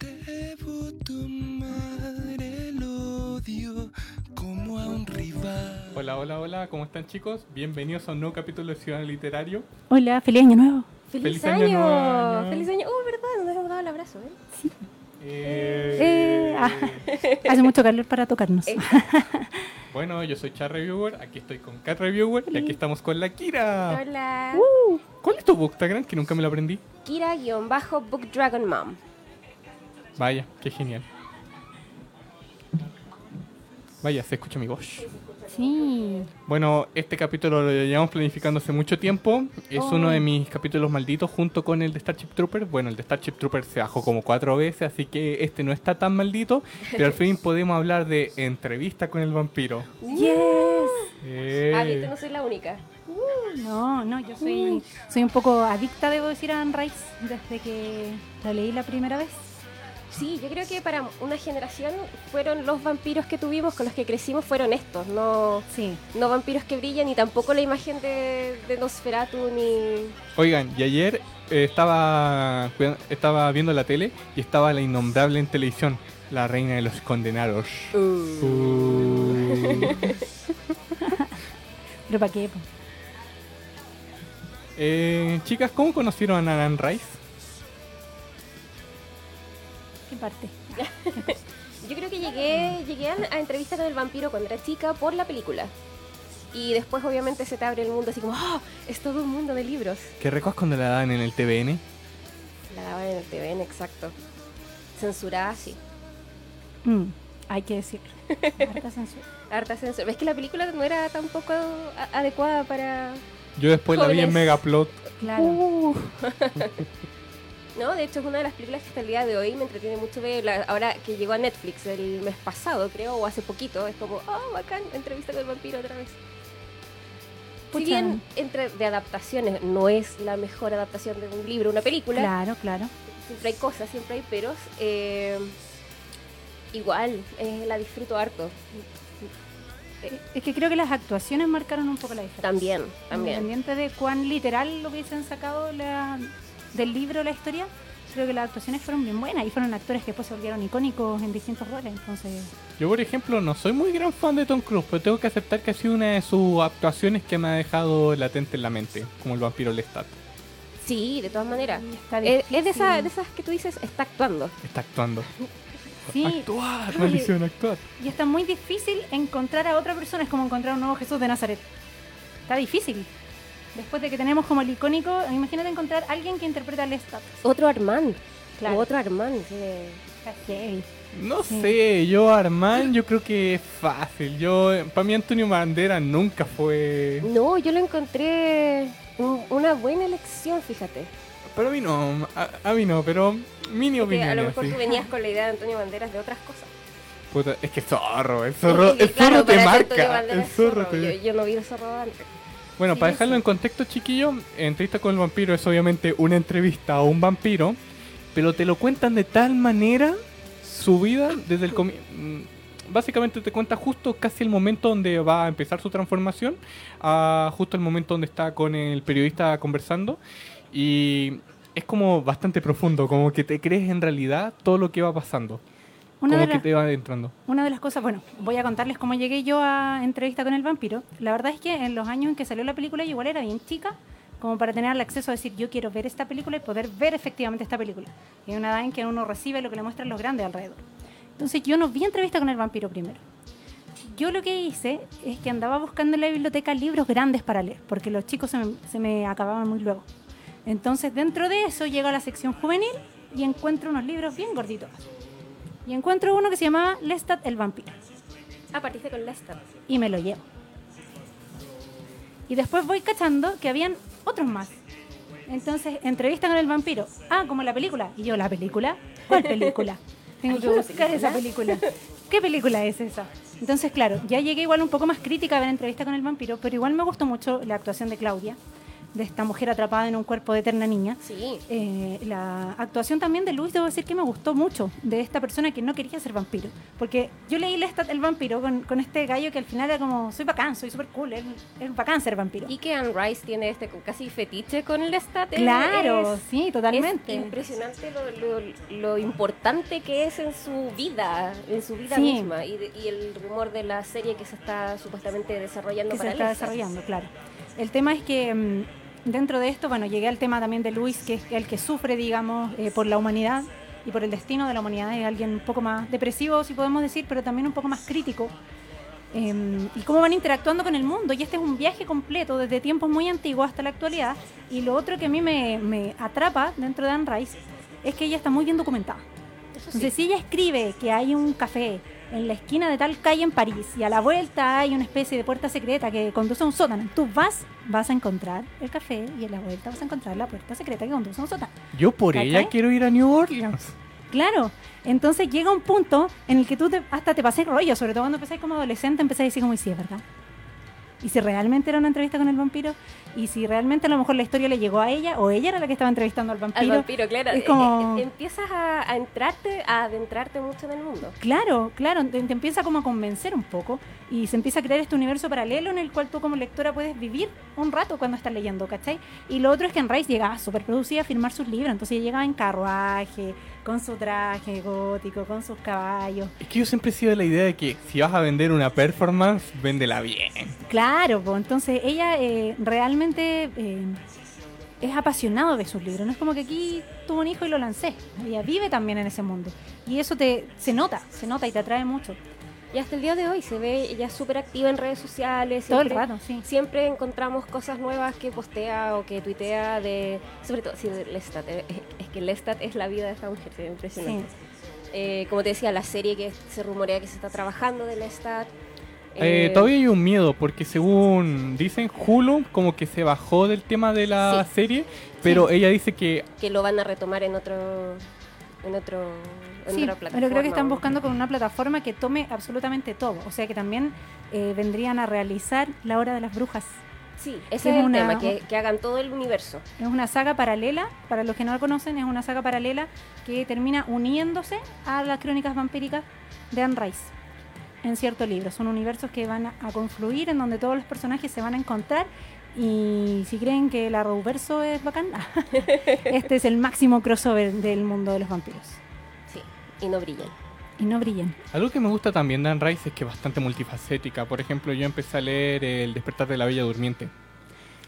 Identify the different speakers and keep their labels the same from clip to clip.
Speaker 1: Debo tomar el odio como a un rival.
Speaker 2: Hola, hola, hola, ¿cómo están chicos? Bienvenidos a un nuevo capítulo de Ciudadano Literario.
Speaker 3: Hola, feliz año nuevo.
Speaker 4: ¡Feliz,
Speaker 2: Feliz
Speaker 4: año!
Speaker 2: año.
Speaker 4: ¡Feliz año! ¡Oh, verdad! Nos hemos dado el abrazo, ¿eh?
Speaker 3: Eh, ah, hace mucho calor para tocarnos.
Speaker 4: Eh.
Speaker 2: Bueno, yo soy Char Reviewer, aquí estoy con Cat Reviewer y aquí estamos con la Kira.
Speaker 4: Hola.
Speaker 2: ¿Cuál es tu Bookstagram? Que nunca me lo aprendí.
Speaker 4: Kira-Book Dragon Mom.
Speaker 2: Vaya, qué genial. Vaya, se escucha mi voz.
Speaker 3: Sí.
Speaker 2: Bueno, este capítulo lo llevamos planificando hace mucho tiempo. Es
Speaker 3: Oh.
Speaker 2: uno de mis capítulos malditos junto con el de Starship Trooper. Bueno, el de Starship Trooper se bajó como cuatro veces, así que este no está tan maldito. Pero al fin podemos hablar de entrevista con el vampiro.
Speaker 3: Yes.
Speaker 2: Eh.
Speaker 4: Ah, viste, no soy la única.
Speaker 3: No, no, yo soy, soy un poco adicta, debo decir, a Anne Rice desde que la leí la primera vez.
Speaker 4: Sí, yo creo que para una generación fueron los vampiros que tuvimos, con los que crecimos, fueron estos. No,
Speaker 3: Sí.
Speaker 4: no vampiros que brillan, ni tampoco la imagen de, de Nosferatu, ni...
Speaker 2: Oigan, y ayer eh, estaba, estaba viendo la tele y estaba la innombrable en televisión, la reina de los condenados. Uh.
Speaker 3: Pero para qué?
Speaker 2: Eh, chicas, ¿cómo conocieron a Anne Rice?
Speaker 3: Parte?
Speaker 4: Yo creo que llegué, llegué a, a entrevista con el vampiro cuando era chica por la película. Y después obviamente se te abre el mundo así como, ¡oh! Es todo un mundo de libros.
Speaker 2: ¿Qué recuerdas cuando la daban en el TVN?
Speaker 4: La daban en el TVN, exacto. Censurada, sí.
Speaker 3: Mm, hay que decirlo. Harta censura.
Speaker 4: Harta censura. ¿Ves que la película no era tampoco adecuada para...
Speaker 2: Yo después la vi en. Megaplot.
Speaker 3: Claro.
Speaker 4: No, de hecho es una de las películas que hasta el día de hoy me entretiene mucho verla. Ahora que llegó a Netflix el mes pasado, creo, o hace poquito, es como, oh, bacán, entrevista con el vampiro otra vez. Si
Speaker 3: Pucha.
Speaker 4: bien entre de adaptaciones no es la mejor adaptación de un libro, una película,
Speaker 3: Claro, claro.
Speaker 4: siempre hay cosas, siempre hay peros. eh, igual, eh, la disfruto harto.
Speaker 3: Es que creo que las actuaciones marcaron un poco la diferencia.
Speaker 4: También, también.
Speaker 3: Independiente de cuán literal lo hubiesen sacado la- del libro la historia, creo que las actuaciones fueron bien buenas y fueron actores que después se volvieron icónicos en distintos roles. Entonces,
Speaker 2: Yo, por ejemplo, no soy muy gran fan de Tom Cruise, pero tengo que aceptar que ha sido una de sus actuaciones que me ha dejado latente en la mente, como el vampiro Lestat.
Speaker 4: Sí, de todas maneras.
Speaker 3: está
Speaker 4: Eh, Es, de, esa- de esas que tú dices, está actuando.
Speaker 2: Está actuando.
Speaker 3: Sí,
Speaker 2: Actuar, maldición, actuar.
Speaker 3: y está muy difícil encontrar a otra persona, es como encontrar un nuevo Jesús de Nazaret. Está difícil. Después de que tenemos como el icónico, imagínate encontrar a alguien que interpreta a Lestat.
Speaker 4: Otro Armand.
Speaker 3: Claro.
Speaker 4: Otro Armand. que-.
Speaker 2: No
Speaker 3: Sí.
Speaker 2: sé, yo Armand yo creo que es fácil. Yo, para mí Antonio Bandera nunca fue...
Speaker 4: No, yo lo encontré un- una buena elección, fíjate.
Speaker 2: Para mí no, a, a mí no, pero mini opinión.
Speaker 4: a lo mejor
Speaker 2: así.
Speaker 4: tú venías con la idea de Antonio Banderas de otras cosas.
Speaker 2: Puta, es que zorro, el zorro,
Speaker 4: Es que,
Speaker 2: el zorro
Speaker 4: claro,
Speaker 2: te marca.
Speaker 4: Banderas
Speaker 2: El
Speaker 4: es
Speaker 2: zorro
Speaker 4: zorro.
Speaker 2: te...
Speaker 4: Yo, yo no vi el zorro antes.
Speaker 2: Bueno,
Speaker 4: Sí,
Speaker 2: para
Speaker 4: sí.
Speaker 2: dejarlo en contexto, chiquillo, entrevista con el vampiro es obviamente una entrevista a un vampiro, pero te lo cuentan de tal manera su vida desde el comienzo. Básicamente te cuenta justo casi el momento donde va a empezar su transformación, a justo el momento donde está con el periodista conversando. Y es como bastante profundo, como que te crees en realidad todo lo que va pasando.
Speaker 3: Una de,
Speaker 2: como que te va adentrando.
Speaker 3: una de las cosas, bueno, voy a contarles cómo llegué yo a entrevista con el vampiro. La verdad es que en los años en que salió la película yo igual era bien chica, como para tener el acceso a decir yo quiero ver esta película y poder ver efectivamente esta película. Y hay una edad en que uno recibe lo que le muestran los grandes alrededor. Entonces yo no vi entrevista con el vampiro primero. Yo lo que hice es que andaba buscando en la biblioteca libros grandes para leer, porque los chicos se me, se me acababan muy luego. Entonces dentro de eso llego a la sección juvenil y encuentro unos libros bien gorditos. Y encuentro uno que se llamaba Lestat el vampiro.
Speaker 4: Ah, partiste con Lester.
Speaker 3: Y me lo llevo. Y después voy cachando que habían otros más. Entonces, entrevista con el vampiro. Ah, como la película. Y yo, ¿la película? ¿Cuál película? Tengo
Speaker 4: ¿Hay
Speaker 3: que buscar esa película. ¿Qué película es esa? Entonces, claro, ya llegué igual un poco más crítica a ver entrevista con el vampiro, pero igual me gustó mucho la actuación de Claudia, de esta mujer atrapada en un cuerpo de eterna niña.
Speaker 4: Sí.
Speaker 3: Eh, la actuación también de Luis, debo decir que me gustó mucho, de esta persona que no quería ser vampiro. Porque yo leí Lestat el vampiro con, con este gallo que al final era como, soy bacán, soy súper cool, es, es bacán ser vampiro.
Speaker 4: Y que Anne Rice tiene este casi fetiche con el Lestat. es-
Speaker 3: claro,
Speaker 4: es-
Speaker 3: sí, totalmente.
Speaker 4: Es impresionante lo, lo- lo importante que es en su vida, en su vida
Speaker 3: Sí.
Speaker 4: misma. Y, y el rumor de la serie que se está supuestamente desarrollando
Speaker 3: que se
Speaker 4: para
Speaker 3: está
Speaker 4: Lestat.
Speaker 3: desarrollando, claro. El tema es que mm, dentro de esto, bueno, llegué al tema también de Luis, que es el que sufre, digamos, eh, por la humanidad y por el destino de la humanidad. Es alguien un poco más depresivo, si podemos decir, pero también un poco más crítico. Eh, y cómo van interactuando con el mundo. Y este es un viaje completo desde tiempos muy antiguos hasta la actualidad. Y lo otro que a mí me, me atrapa dentro de Anne Rice es que ella está muy bien documentada.
Speaker 4: Eso sí.
Speaker 3: Entonces, si ella escribe que hay un café en la esquina de tal calle en París y a la vuelta hay una especie de puerta secreta que conduce a un sótano, tú vas, vas a encontrar el café y en la vuelta vas a encontrar la puerta secreta que conduce a un sótano.
Speaker 2: Yo por ella quiero ir a New Orleans.
Speaker 3: Claro, entonces llega un punto en el que tú te- hasta te pasé rollo, sobre todo cuando empecé como adolescente, empecé a decir como, y sí, es verdad. Y si realmente era una entrevista con el vampiro, y si realmente a lo mejor la historia le llegó a ella, o ella era la que estaba entrevistando al vampiro.
Speaker 4: Al vampiro, claro.
Speaker 3: es como-
Speaker 4: eh, empiezas a, a entrarte, a adentrarte mucho en el mundo.
Speaker 3: Claro, claro, te, te empieza como a convencer un poco y se empieza a crear este universo paralelo en el cual tú como lectora puedes vivir un rato cuando estás leyendo, ¿cachai? Y lo otro es que en Rice llegaba súper producida a firmar sus libros, entonces llegaba en carruaje, con su traje gótico, con sus caballos.
Speaker 2: Es que yo siempre he sido de la idea de que si vas a vender una performance, véndela bien.
Speaker 3: Claro, pues entonces ella eh, realmente eh, es apasionado de sus libros, no es como que aquí tuvo un hijo y lo lancé, ella vive también en ese mundo y eso te se nota, se nota y te atrae mucho,
Speaker 4: Y hasta el día de hoy se ve ella súper activa en redes sociales.
Speaker 3: todo el
Speaker 4: siempre-
Speaker 3: rato, sí.
Speaker 4: Siempre encontramos cosas nuevas que postea o que tuitea de... Sobre todo, sí, de Lestat. eh, Es que Lestat es la vida de esta mujer, es impresionante. Eh, como te decía, la serie que se rumorea que se está trabajando de Lestat.
Speaker 2: Eh,
Speaker 4: eh,
Speaker 2: todavía hay un miedo, porque según dicen, Hulu como que se bajó del tema de la
Speaker 4: Sí.
Speaker 2: serie, pero ella dice que
Speaker 4: Que lo van a retomar en otro... En otro...
Speaker 3: Sí,
Speaker 4: otra
Speaker 3: pero
Speaker 4: plataforma.
Speaker 3: creo que están buscando con una plataforma que tome absolutamente todo. O sea que también eh, vendrían a realizar La Hora de las Brujas.
Speaker 4: Sí, ese
Speaker 3: es
Speaker 4: es el
Speaker 3: una-
Speaker 4: tema, que, que hagan todo el universo.
Speaker 3: Es una saga paralela, para los que no la conocen, es una saga paralela que termina uniéndose a las crónicas vampíricas de Anne Rice en cierto libro. Son universos que van a, a confluir, en donde todos los personajes se van a encontrar. Y si creen que el Arrowverso es bacán, este es el máximo crossover del mundo de los vampiros.
Speaker 4: Y no brillan.
Speaker 3: Y no brillan.
Speaker 2: algo que me gusta también de Anne Rice es que es bastante multifacética. Por ejemplo, yo empecé a leer El despertar de la Bella Durmiente.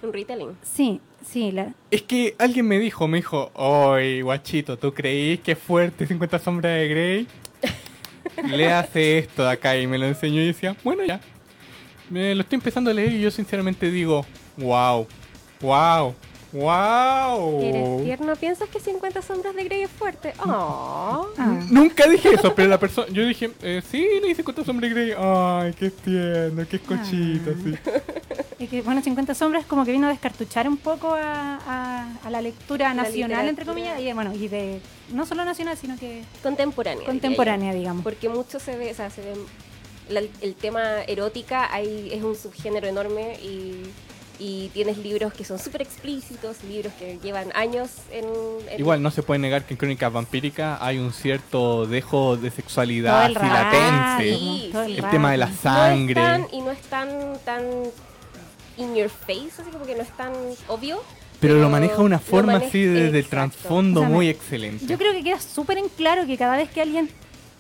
Speaker 4: Un retelling.
Speaker 3: Sí, sí, la,
Speaker 2: Es que alguien me dijo, me dijo, oye, guachito, ¿tú creís que es fuerte 50 sombras de Grey? Le hace esto de acá y me lo enseñó y decía, bueno, ya. Me lo estoy empezando a leer y yo sinceramente digo, wow, wow, wow.
Speaker 4: ¿Eres tierno? ¿Piensas que 50 sombras de Grey es fuerte? Oh.
Speaker 3: ah,
Speaker 2: Nunca dije eso, pero la persona, yo dije, eh, sí, le hice 50 sombras de Grey. Ay, qué tierno, qué cochito,
Speaker 3: Ah.
Speaker 2: sí.
Speaker 3: Es que, bueno, 50 sombras como que vino a descartuchar un poco a, a- a la lectura
Speaker 4: La
Speaker 3: nacional, entre
Speaker 4: literatura.
Speaker 3: comillas, y bueno, y de no solo nacional, sino que
Speaker 4: Contemporánea.
Speaker 3: contemporánea,
Speaker 4: yo.
Speaker 3: digamos.
Speaker 4: Porque mucho se ve, o sea, se ve. la- el tema erótica hay, es un subgénero enorme y, y tienes libros que son súper explícitos, libros que llevan años en. en-
Speaker 2: Igual no se puede negar que en Crónicas Vampíricas hay un cierto dejo de sexualidad
Speaker 3: el
Speaker 2: latente.
Speaker 4: Sí,
Speaker 2: El
Speaker 3: rato.
Speaker 2: tema de la
Speaker 4: No es
Speaker 2: sangre.
Speaker 4: tan- y no es tan, tan in your face, así como que no es tan obvio.
Speaker 2: Pero lo maneja de una forma
Speaker 4: maneja-
Speaker 2: así desde el trasfondo
Speaker 3: O sea,
Speaker 2: muy excelente.
Speaker 3: Yo creo que queda súper en claro que cada vez que alguien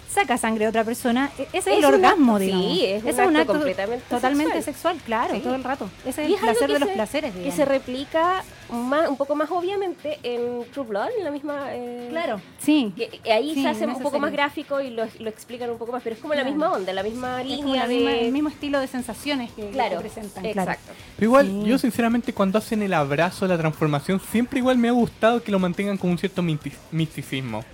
Speaker 3: saca sangre de otra persona, e- ese es,
Speaker 4: Es
Speaker 3: el orgasmo,
Speaker 4: acto- sí,
Speaker 3: digamos.
Speaker 4: es un
Speaker 3: Ese
Speaker 4: acto completamente
Speaker 3: totalmente
Speaker 4: sexual.
Speaker 3: sexual, claro,
Speaker 4: Sí.
Speaker 3: todo el rato. Ese es
Speaker 4: Y
Speaker 3: el
Speaker 4: es
Speaker 3: placer
Speaker 4: que
Speaker 3: de los
Speaker 4: se-
Speaker 3: placeres,
Speaker 4: Que
Speaker 3: digamos.
Speaker 4: se replica más, un poco más obviamente en True Blood, en la misma... eh,
Speaker 3: Claro, sí.
Speaker 4: Que que ahí
Speaker 3: Sí,
Speaker 4: se hace un poco más gráfico y lo, lo explican un poco más, pero es como la misma onda, la misma
Speaker 3: Es
Speaker 4: línea
Speaker 3: la
Speaker 4: de...
Speaker 3: misma- el mismo estilo de sensaciones que, que
Speaker 4: Claro,
Speaker 3: presentan. claro.
Speaker 4: exacto.
Speaker 2: Pero igual,
Speaker 3: Sí.
Speaker 2: yo sinceramente cuando hacen el abrazo, la transformación, siempre igual me ha gustado que lo mantengan con un cierto misti- misticismo.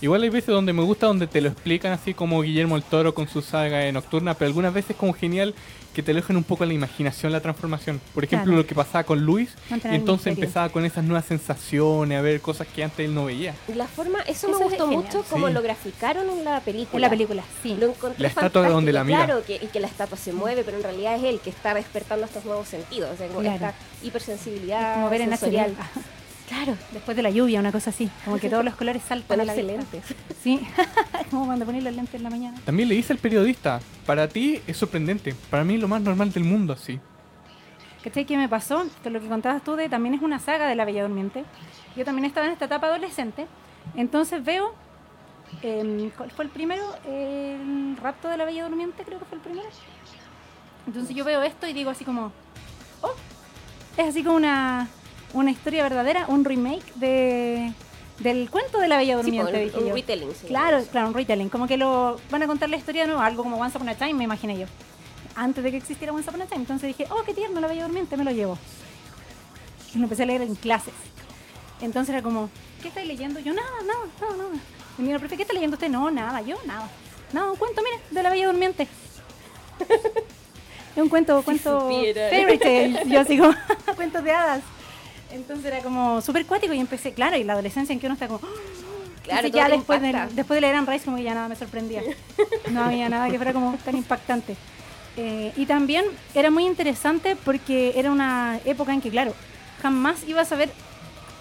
Speaker 2: Igual hay veces donde me gusta donde te lo explican así como Guillermo el Toro con su saga de Nocturna, pero algunas veces como genial que te lo dejan un poco a la imaginación la transformación. Por ejemplo,
Speaker 3: Claro.
Speaker 2: lo que pasaba con Luis,
Speaker 3: Mantener
Speaker 2: y entonces empezaba con esas nuevas sensaciones, a ver cosas que antes él no veía.
Speaker 4: La forma, eso,
Speaker 3: Eso
Speaker 4: me
Speaker 3: es
Speaker 4: gustó
Speaker 3: genial.
Speaker 4: mucho como
Speaker 2: Sí.
Speaker 4: lo graficaron en la película.
Speaker 3: En la película, sí.
Speaker 4: Lo encontré
Speaker 2: La estatua de donde la mira.
Speaker 4: Claro, que, y que la estatua se mueve, pero en realidad es él que está despertando estos nuevos sentidos. O sea, como
Speaker 3: Claro.
Speaker 4: esta hipersensibilidad
Speaker 3: Como ver en
Speaker 4: sensorial. Claro,
Speaker 3: Después de la lluvia, una cosa así. Como que todos los colores saltan a la
Speaker 4: ponerse lentes.
Speaker 3: Sí, como cuando pones las lentes en la mañana.
Speaker 2: También le dice al periodista, para ti es sorprendente, para mí lo más normal del mundo así.
Speaker 3: ¿Cachai? ¿Qué me pasó? Lo que contabas tú de también es una saga de La Bella Durmiente. Yo también estaba en esta etapa adolescente. Entonces veo. em, ¿Cuál fue el primero? El rapto de la Bella Durmiente, creo que fue el primero. Entonces yo veo esto y digo así como. ¡Oh! Es así como una, una historia verdadera, un remake de, del cuento de la Bella Durmiente,
Speaker 4: po, un,
Speaker 3: dije
Speaker 4: un
Speaker 3: yo.
Speaker 4: retelling. sí,
Speaker 3: Claro,
Speaker 4: eso.
Speaker 3: claro, un retelling. Como que lo van a contar la historia de nuevo, algo como Once Upon a Time, me imaginé yo. Antes de que existiera Once Upon a Time. Entonces dije, oh, qué tierno, la bella durmiente, me lo llevo. Y lo empecé a leer en clases. Entonces era como, ¿qué estáis leyendo? Yo, nada, nada, nada, nada. Y mira, profe, ¿qué está leyendo usted? No, nada, yo, nada. No, un cuento, mire, de la bella durmiente. es un cuento, cuento fairy tale. Yo así como, cuentos de hadas. Entonces era como súper cuático y empecé, claro, y la adolescencia en que uno está como,
Speaker 4: Claro,
Speaker 3: entonces
Speaker 4: todo
Speaker 3: ya después de, después de leer Anne Rice como que ya nada me sorprendía. No había nada que fuera como tan impactante. Eh, y también era muy interesante porque era una época en que, claro, jamás ibas a ver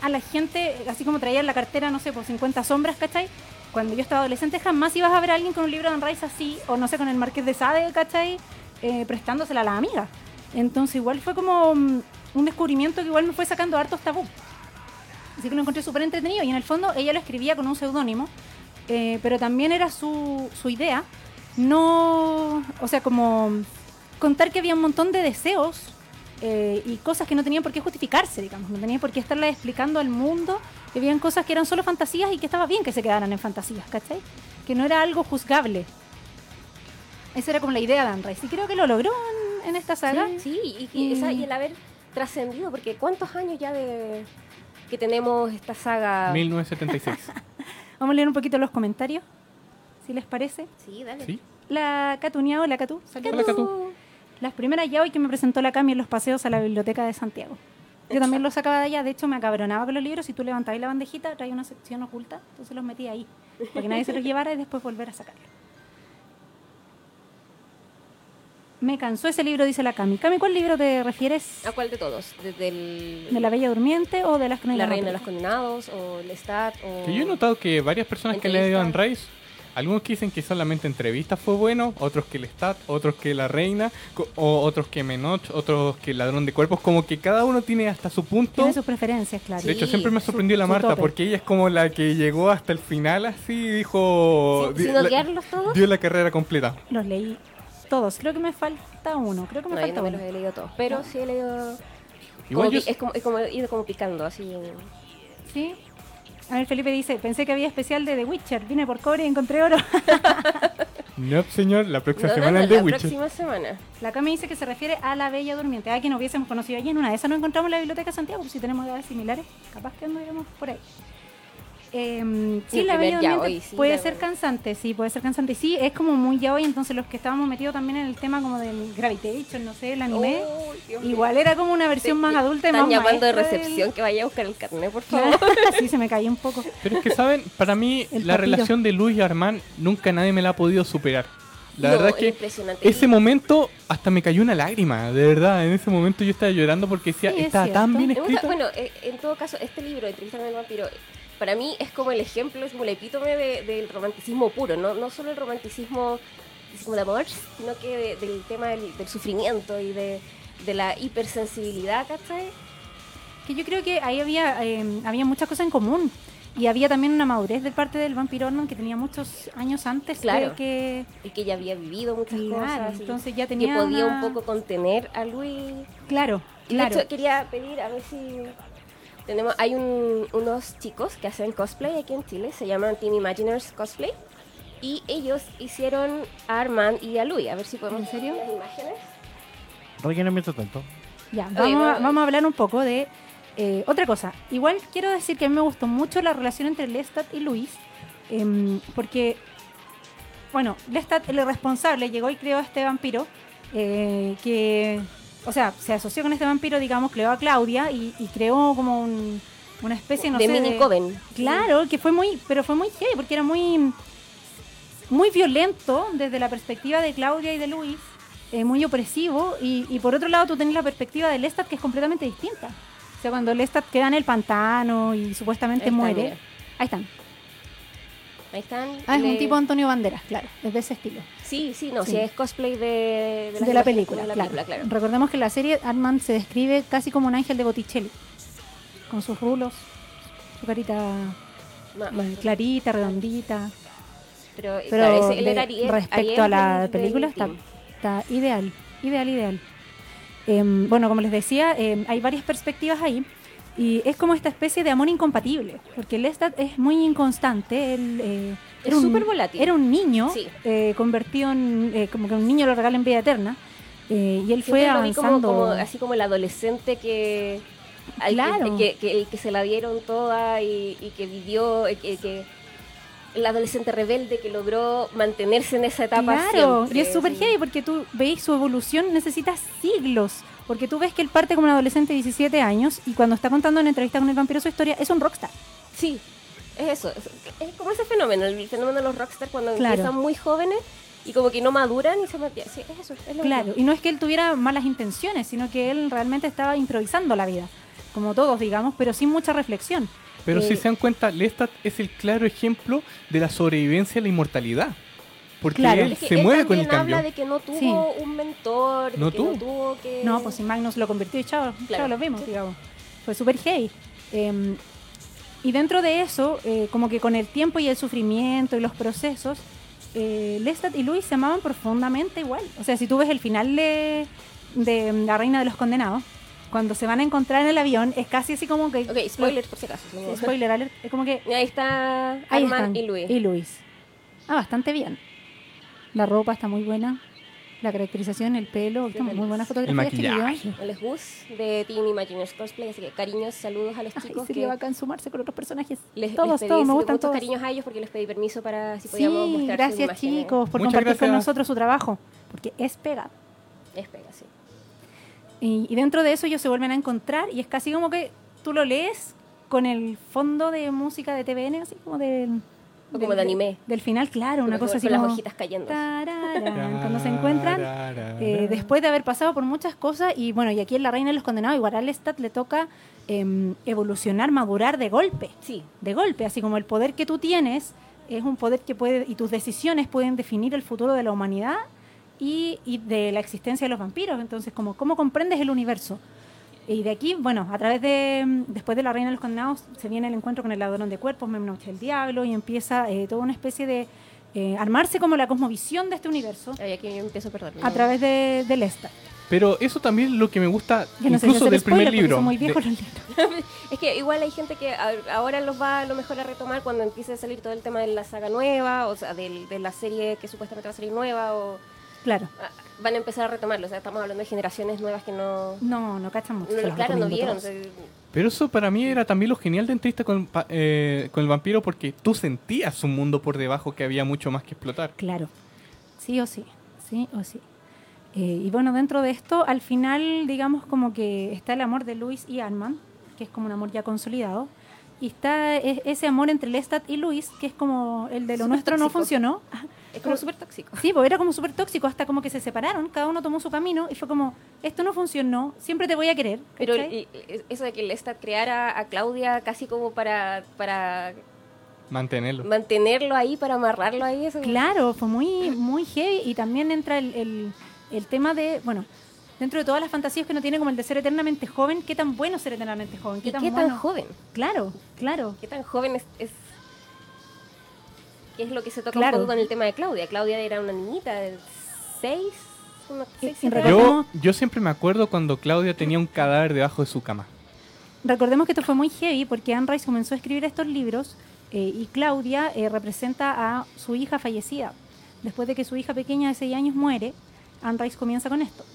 Speaker 3: a la gente, así como traía en la cartera, no sé, por 50 sombras, ¿cachai? Cuando yo estaba adolescente jamás ibas a ver a alguien con un libro de Anne Rice así, o no sé, con el Marqués de Sade, ¿cachai? Eh, prestándosela a la amiga. Entonces igual fue como mm, un descubrimiento que igual me fue sacando hartos tabú. Así que lo encontré súper entretenido y en el fondo ella lo escribía con un seudónimo, eh, pero también era su, su idea, no, o sea, como contar que había un montón de deseos eh, y cosas que no tenían por qué justificarse, digamos, no tenían por qué estarle explicando al mundo que habían cosas que eran solo fantasías y que estaba bien que se quedaran en fantasías, ¿cachai? Que no era algo juzgable. Esa era como la idea de Anne Rice y creo que lo logró en, en esta saga.
Speaker 4: Sí, y, y-
Speaker 3: Y-
Speaker 4: esa- y el haber trascendido, porque ¿cuántos años ya de que tenemos esta saga?
Speaker 2: 1976.
Speaker 3: Vamos a leer un poquito los comentarios, si les parece.
Speaker 4: Sí, dale.
Speaker 2: ¿Sí?
Speaker 3: La Catuñao, la Catu, saludos.
Speaker 2: Hola, Catu.
Speaker 3: Las primeras ya hoy que me presentó la Cami en los paseos a la biblioteca de Santiago. Yo también los sacaba de allá, de hecho me acabronaba con los libros. Si tú levantabas la bandejita, traía una sección oculta, entonces los metía ahí, para que nadie se los llevara y después volver a sacarlo. Me cansó ese libro, dice la Cami. Cami, ¿cuál libro te refieres?
Speaker 4: ¿A cuál de todos? ¿Desde el,
Speaker 3: ¿De la Bella Durmiente o de las
Speaker 4: La
Speaker 3: Crónicas
Speaker 4: Reina de los? Condenados o el Stat? O...
Speaker 2: Que yo he notado que varias personas que le. Anne Rice, algunos que dicen que solamente entrevistas fue bueno, otros que el Stat, otros que la Reina, o otros que Menoch, otros que Ladrón de Cuerpos, como que cada uno tiene hasta su punto.
Speaker 3: Tiene sus preferencias, claro.
Speaker 2: De hecho,
Speaker 4: Sí,
Speaker 2: siempre me ha
Speaker 3: su-
Speaker 2: sorprendido la Marta, porque ella es como la que llegó hasta el final así y dijo...
Speaker 4: Sin-
Speaker 2: di-
Speaker 4: sin
Speaker 2: la-
Speaker 4: todos.
Speaker 2: Dio la carrera completa.
Speaker 3: Los leí todos. Creo que me falta uno. Creo que me
Speaker 4: No, yo
Speaker 3: falta
Speaker 4: no me
Speaker 3: uno.
Speaker 4: los he leído todos, pero sí he leído...
Speaker 2: Igual
Speaker 4: como
Speaker 2: yo-
Speaker 4: es, como, es como ir como picando, así.
Speaker 3: Sí. A ver, Felipe dice, pensé que había especial de The Witcher. Vine por cobre y encontré oro.
Speaker 2: No, señor, la próxima
Speaker 4: No, no,
Speaker 2: semana
Speaker 4: no,
Speaker 2: el
Speaker 4: la
Speaker 2: Witcher.
Speaker 4: próxima semana.
Speaker 3: La Cami dice que se refiere a la Bella Durmiente. Ah, que nos hubiésemos conocido allí en una de esas nos encontramos en la Biblioteca de Santiago, pues si tenemos edades similares, capaz que anduviéramos por ahí. Eh, sí, la Bella
Speaker 4: yaoi,
Speaker 3: Durmiente
Speaker 4: sí,
Speaker 3: puede
Speaker 4: la
Speaker 3: ser
Speaker 4: verdad.
Speaker 3: cansante, sí, puede ser cansante. Sí, es como muy yaoi, entonces los que estábamos metidos también en el tema como del Gravitation, no sé, el anime, igual era como una versión más adulta y más
Speaker 4: Están llamando de
Speaker 3: del-
Speaker 4: recepción que vaya a buscar el carnet, por favor.
Speaker 3: sí, se me cayó un poco.
Speaker 2: Pero es que, ¿saben? Para mí,
Speaker 3: El
Speaker 2: la
Speaker 3: papiro.
Speaker 2: relación de Luis y Armand nunca nadie me la ha podido superar. La
Speaker 4: No,
Speaker 2: verdad es que
Speaker 4: impresionante.
Speaker 2: ese momento hasta me cayó una lágrima, de verdad. En ese momento yo estaba llorando porque decía,
Speaker 3: Sí, es
Speaker 2: está tan bien
Speaker 4: gusta-
Speaker 2: escrito.
Speaker 4: bueno, eh, en todo caso, este libro, Entrevista con el vampiro, para mí es como el ejemplo, es como el epítome de- del romanticismo puro, no, no solo el romanticismo de amor, sino que de- del tema del, del sufrimiento y de, de la hipersensibilidad, ¿cachai?
Speaker 3: Que yo creo que ahí había, eh, había muchas cosas en común. Y había también una madurez de parte del vampiro Armand que tenía muchos años antes
Speaker 4: Claro.
Speaker 3: de que...
Speaker 4: Y que ya había vivido muchas
Speaker 3: Claro,
Speaker 4: cosas.
Speaker 3: entonces ya
Speaker 4: que
Speaker 3: tenía
Speaker 4: podía
Speaker 3: una-
Speaker 4: un poco contener a Luis.
Speaker 3: Claro,
Speaker 4: Y
Speaker 3: claro.
Speaker 4: de hecho quería pedir a ver si tenemos hay un- unos chicos que hacen cosplay aquí en Chile, se llaman Team Imaginers Cosplay y ellos hicieron a Armand y a Louis, a ver si podemos
Speaker 3: ¿En serio?
Speaker 4: ver las imágenes.
Speaker 5: Rellena mientras tanto.
Speaker 3: Ya,
Speaker 4: Oye,
Speaker 3: vamos, a,
Speaker 4: vamos-
Speaker 3: vamos a hablar un poco de eh, otra cosa. Igual quiero decir que a mí me gustó mucho la relación entre Lestat y Luis. Em, porque, bueno, Lestat, el responsable, llegó y creó a este vampiro eh, que, o sea, se asoció con este vampiro, digamos, creó a Claudia y, y creó como un- una especie, no
Speaker 4: de
Speaker 3: sé,
Speaker 4: mini coven.
Speaker 3: Claro, que fue muy, pero fue muy heavy porque era muy, muy violento desde la perspectiva de Claudia y de Luis, eh, muy opresivo y, y por otro lado tú tenés la perspectiva de Lestat que es completamente distinta. O sea, cuando Lestat queda en el pantano y supuestamente muere, ahí están.
Speaker 4: Ahí están.
Speaker 3: Ah, es un tipo Antonio Banderas, claro, es de ese estilo.
Speaker 4: Sí, sí, no,
Speaker 3: Sí.
Speaker 4: sí, es cosplay de,
Speaker 3: De, la
Speaker 4: imágenes
Speaker 3: película,
Speaker 4: de la
Speaker 3: claro.
Speaker 4: película, claro.
Speaker 3: Recordemos que en la serie Ant-Man se describe casi como un ángel de Botticelli, con sus rulos, su carita eh, clarita, redondita.
Speaker 4: Pero,
Speaker 3: Pero
Speaker 4: claro, ese- él
Speaker 3: de-
Speaker 4: era Ariel-
Speaker 3: respecto
Speaker 4: Ariel
Speaker 3: a la película está, está ideal, ideal, ideal. Em, bueno, como les decía, em, hay varias perspectivas ahí y es como esta especie de amor incompatible, porque Lestat es muy inconstante, él eh,
Speaker 4: Es
Speaker 3: era un-
Speaker 4: súper volátil.
Speaker 3: Era un niño
Speaker 4: Sí.
Speaker 3: eh, convertido en, eh, como que un niño lo regala en vida eterna eh, y él fue
Speaker 4: vi como,
Speaker 3: avanzando.
Speaker 4: como- así como el adolescente que, que-
Speaker 3: Claro.
Speaker 4: que, que- el que se la dieron toda y, y que vivió, eh, que, que- el adolescente rebelde que logró mantenerse en esa etapa
Speaker 3: Claro,
Speaker 4: siempre,
Speaker 3: y es súper
Speaker 4: sí.
Speaker 3: heavy porque tú veis su evolución, necesitas siglos. Porque tú ves que él parte como un adolescente de 17 años y cuando está contando en entrevista con el vampiro su historia, es un rockstar.
Speaker 4: Sí, es eso. Es, es como ese fenómeno, el fenómeno de los rockstars cuando
Speaker 3: Claro.
Speaker 4: empiezan muy jóvenes y como que no maduran y se mantienen. Sí, es eso. Es lo
Speaker 3: Claro,
Speaker 4: mismo.
Speaker 3: y no es que él tuviera malas intenciones, sino que él realmente estaba improvisando la vida, como todos, digamos, pero sin mucha reflexión.
Speaker 2: Pero si
Speaker 3: Eh,
Speaker 2: se dan cuenta, Lestat es el claro ejemplo de la sobrevivencia y la inmortalidad. Porque
Speaker 3: Claro.
Speaker 2: él
Speaker 4: Es que
Speaker 2: se
Speaker 4: él
Speaker 2: mueve con el
Speaker 4: también
Speaker 2: cambio.
Speaker 4: habla de que no tuvo
Speaker 3: Sí.
Speaker 4: un mentor, de
Speaker 2: No
Speaker 4: que
Speaker 2: tuvo.
Speaker 4: no tuvo que...
Speaker 3: No, pues si Magnus lo convirtió y chao, chao,
Speaker 4: Claro.
Speaker 3: lo vimos, digamos. Fue súper heavy. Eh, y dentro de eso, eh, como que con el tiempo y el sufrimiento y los procesos, eh, Lestat y Luis se amaban profundamente igual. O sea, si tú ves el final de, de La Reina de los Condenados, cuando se van a encontrar en el avión, es casi así como que...
Speaker 4: Ok, spoilers por si acaso.
Speaker 3: Sí, spoiler alert. Es como que...
Speaker 4: Ahí está
Speaker 3: Ahí
Speaker 4: Arman
Speaker 3: están.
Speaker 4: y Luis.
Speaker 3: Y Luis. Ah, bastante bien. La ropa está muy buena. La caracterización, el pelo,
Speaker 4: Sí,
Speaker 3: muy buena
Speaker 2: El
Speaker 3: fotografía. este video.
Speaker 2: maquillaje.
Speaker 4: Es Gus de Team Imaginers Cosplay, así que cariños, saludos a los
Speaker 3: Ay,
Speaker 4: chicos
Speaker 3: sería
Speaker 4: que
Speaker 3: bacán sumarse con otros personajes.
Speaker 4: les,
Speaker 3: todos,
Speaker 4: les pedí
Speaker 3: todos, me gustan todos.
Speaker 4: cariños a ellos porque les pedí permiso para si podíamos
Speaker 3: Sí,
Speaker 4: mostrar
Speaker 3: gracias
Speaker 4: imágenes.
Speaker 3: chicos por
Speaker 2: Muchas
Speaker 3: compartir con
Speaker 2: gracias.
Speaker 3: nosotros su trabajo, porque es pega.
Speaker 4: Es pega, sí.
Speaker 3: Y, y dentro de eso ellos se vuelven a encontrar y es casi como que tú lo lees con el fondo de música de TVN, así como del...
Speaker 4: O como de anime.
Speaker 3: Del final, claro, una cosa
Speaker 4: con
Speaker 3: así
Speaker 4: las
Speaker 3: como...
Speaker 4: hojitas cayendo.
Speaker 3: tararán, cuando se encuentran, eh, después de haber pasado por muchas cosas y bueno, y aquí en La Reina de los Condenados, igual a Lestat le toca em, evolucionar, madurar de golpe.
Speaker 4: Sí,
Speaker 3: de golpe, así como el poder que tú tienes es un poder que puede, y tus decisiones pueden definir el futuro de la humanidad y, y de la existencia de los vampiros. Entonces, como, ¿cómo comprendes el universo? Y de aquí, bueno, a través de, después de la Reina de los Condenados, se viene el encuentro con el ladrón de cuerpos, Memnoche el Diablo, y empieza eh, toda una especie de eh, armarse como la cosmovisión de este universo
Speaker 4: ahí aquí yo empiezo a perderme.
Speaker 3: a través de, de Lestat.
Speaker 2: Pero eso también es lo que me gusta,
Speaker 3: Que no
Speaker 2: incluso del
Speaker 3: spoiler
Speaker 2: primer libro.
Speaker 3: son muy viejos
Speaker 2: De-
Speaker 3: los libros.
Speaker 4: Es que igual hay gente que ahora los va a lo mejor a retomar cuando empiece a salir todo el tema de la saga nueva, o sea, del- de, la serie que supuestamente va a salir nueva, o
Speaker 3: Claro.
Speaker 4: ah, van a empezar a retomarlo. O sea, estamos hablando de generaciones nuevas que no,
Speaker 3: No, no cachan mucho.
Speaker 4: no claro, no vieron.
Speaker 2: Pero eso para mí era también lo genial de entrevista con, pa- eh, con el vampiro porque tú sentías un mundo por debajo que había mucho más que explotar.
Speaker 3: Claro, sí o sí, sí o sí. Eh, y bueno, dentro de esto, al final, digamos como que está el amor de Luis y Arman, que es como un amor ya consolidado, y está e- ese amor entre Lestat y Luis, que es como el de lo
Speaker 4: Súper
Speaker 3: nuestro no
Speaker 4: tóxico.
Speaker 3: funcionó.
Speaker 4: Es como súper tóxico.
Speaker 3: Sí, pues era como súper tóxico, hasta como que se separaron, cada uno tomó su camino y fue como, esto no funcionó, siempre te voy a querer.
Speaker 4: Pero eso de que Lestat creara a Claudia casi como para, para
Speaker 2: Mantenerlo.
Speaker 4: mantenerlo ahí, para amarrarlo ahí, eso
Speaker 3: Claro, fue muy, muy heavy y también entra el, el- el tema de, bueno, dentro de todas las fantasías que uno tiene como el de ser eternamente joven, ¿qué tan bueno ser eternamente joven?
Speaker 4: ¿Y qué tan joven?
Speaker 3: Claro, claro.
Speaker 4: ¿Qué tan joven es, es- ¿Qué es lo que se toca
Speaker 3: Claro.
Speaker 4: un poco con el tema de Claudia? Claudia era una niñita de seis, unos
Speaker 3: Y-
Speaker 4: seis.
Speaker 2: Yo, yo siempre me acuerdo cuando Claudia tenía un cadáver debajo de su cama.
Speaker 3: Recordemos que esto fue muy heavy porque Anne Rice comenzó a escribir estos libros eh, y Claudia eh, representa a su hija fallecida. Después de que su hija pequeña de 6 años muere, Anne Rice comienza con esto.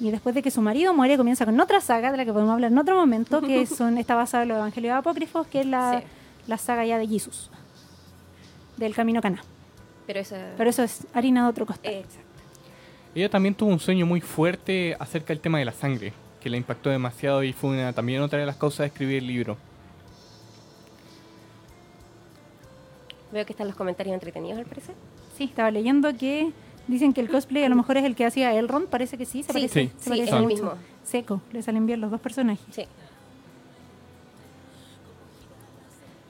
Speaker 3: Y después de que su marido muere, comienza con otra saga de la que podemos hablar en otro momento, que son, está basada en los Evangelios Apócrifos, que es la,
Speaker 4: Sí.
Speaker 3: la saga ya de Jesús. Del Camino Caná.
Speaker 4: Pero
Speaker 3: eso es harina de otro costal.
Speaker 4: Exacto.
Speaker 2: Ella también tuvo un sueño muy fuerte acerca del tema de la sangre, que la impactó demasiado y fue una- también otra de las causas de escribir el libro.
Speaker 4: Veo que están los comentarios entretenidos al parecer.
Speaker 3: Sí, estaba leyendo que dicen que el cosplay a lo mejor es el que hacía Elrond, parece que sí, se
Speaker 4: Sí,
Speaker 3: parece,
Speaker 2: sí,
Speaker 3: se
Speaker 4: sí,
Speaker 3: parece
Speaker 4: es el mismo.
Speaker 3: Seco, le salen bien los dos personajes.
Speaker 4: Sí.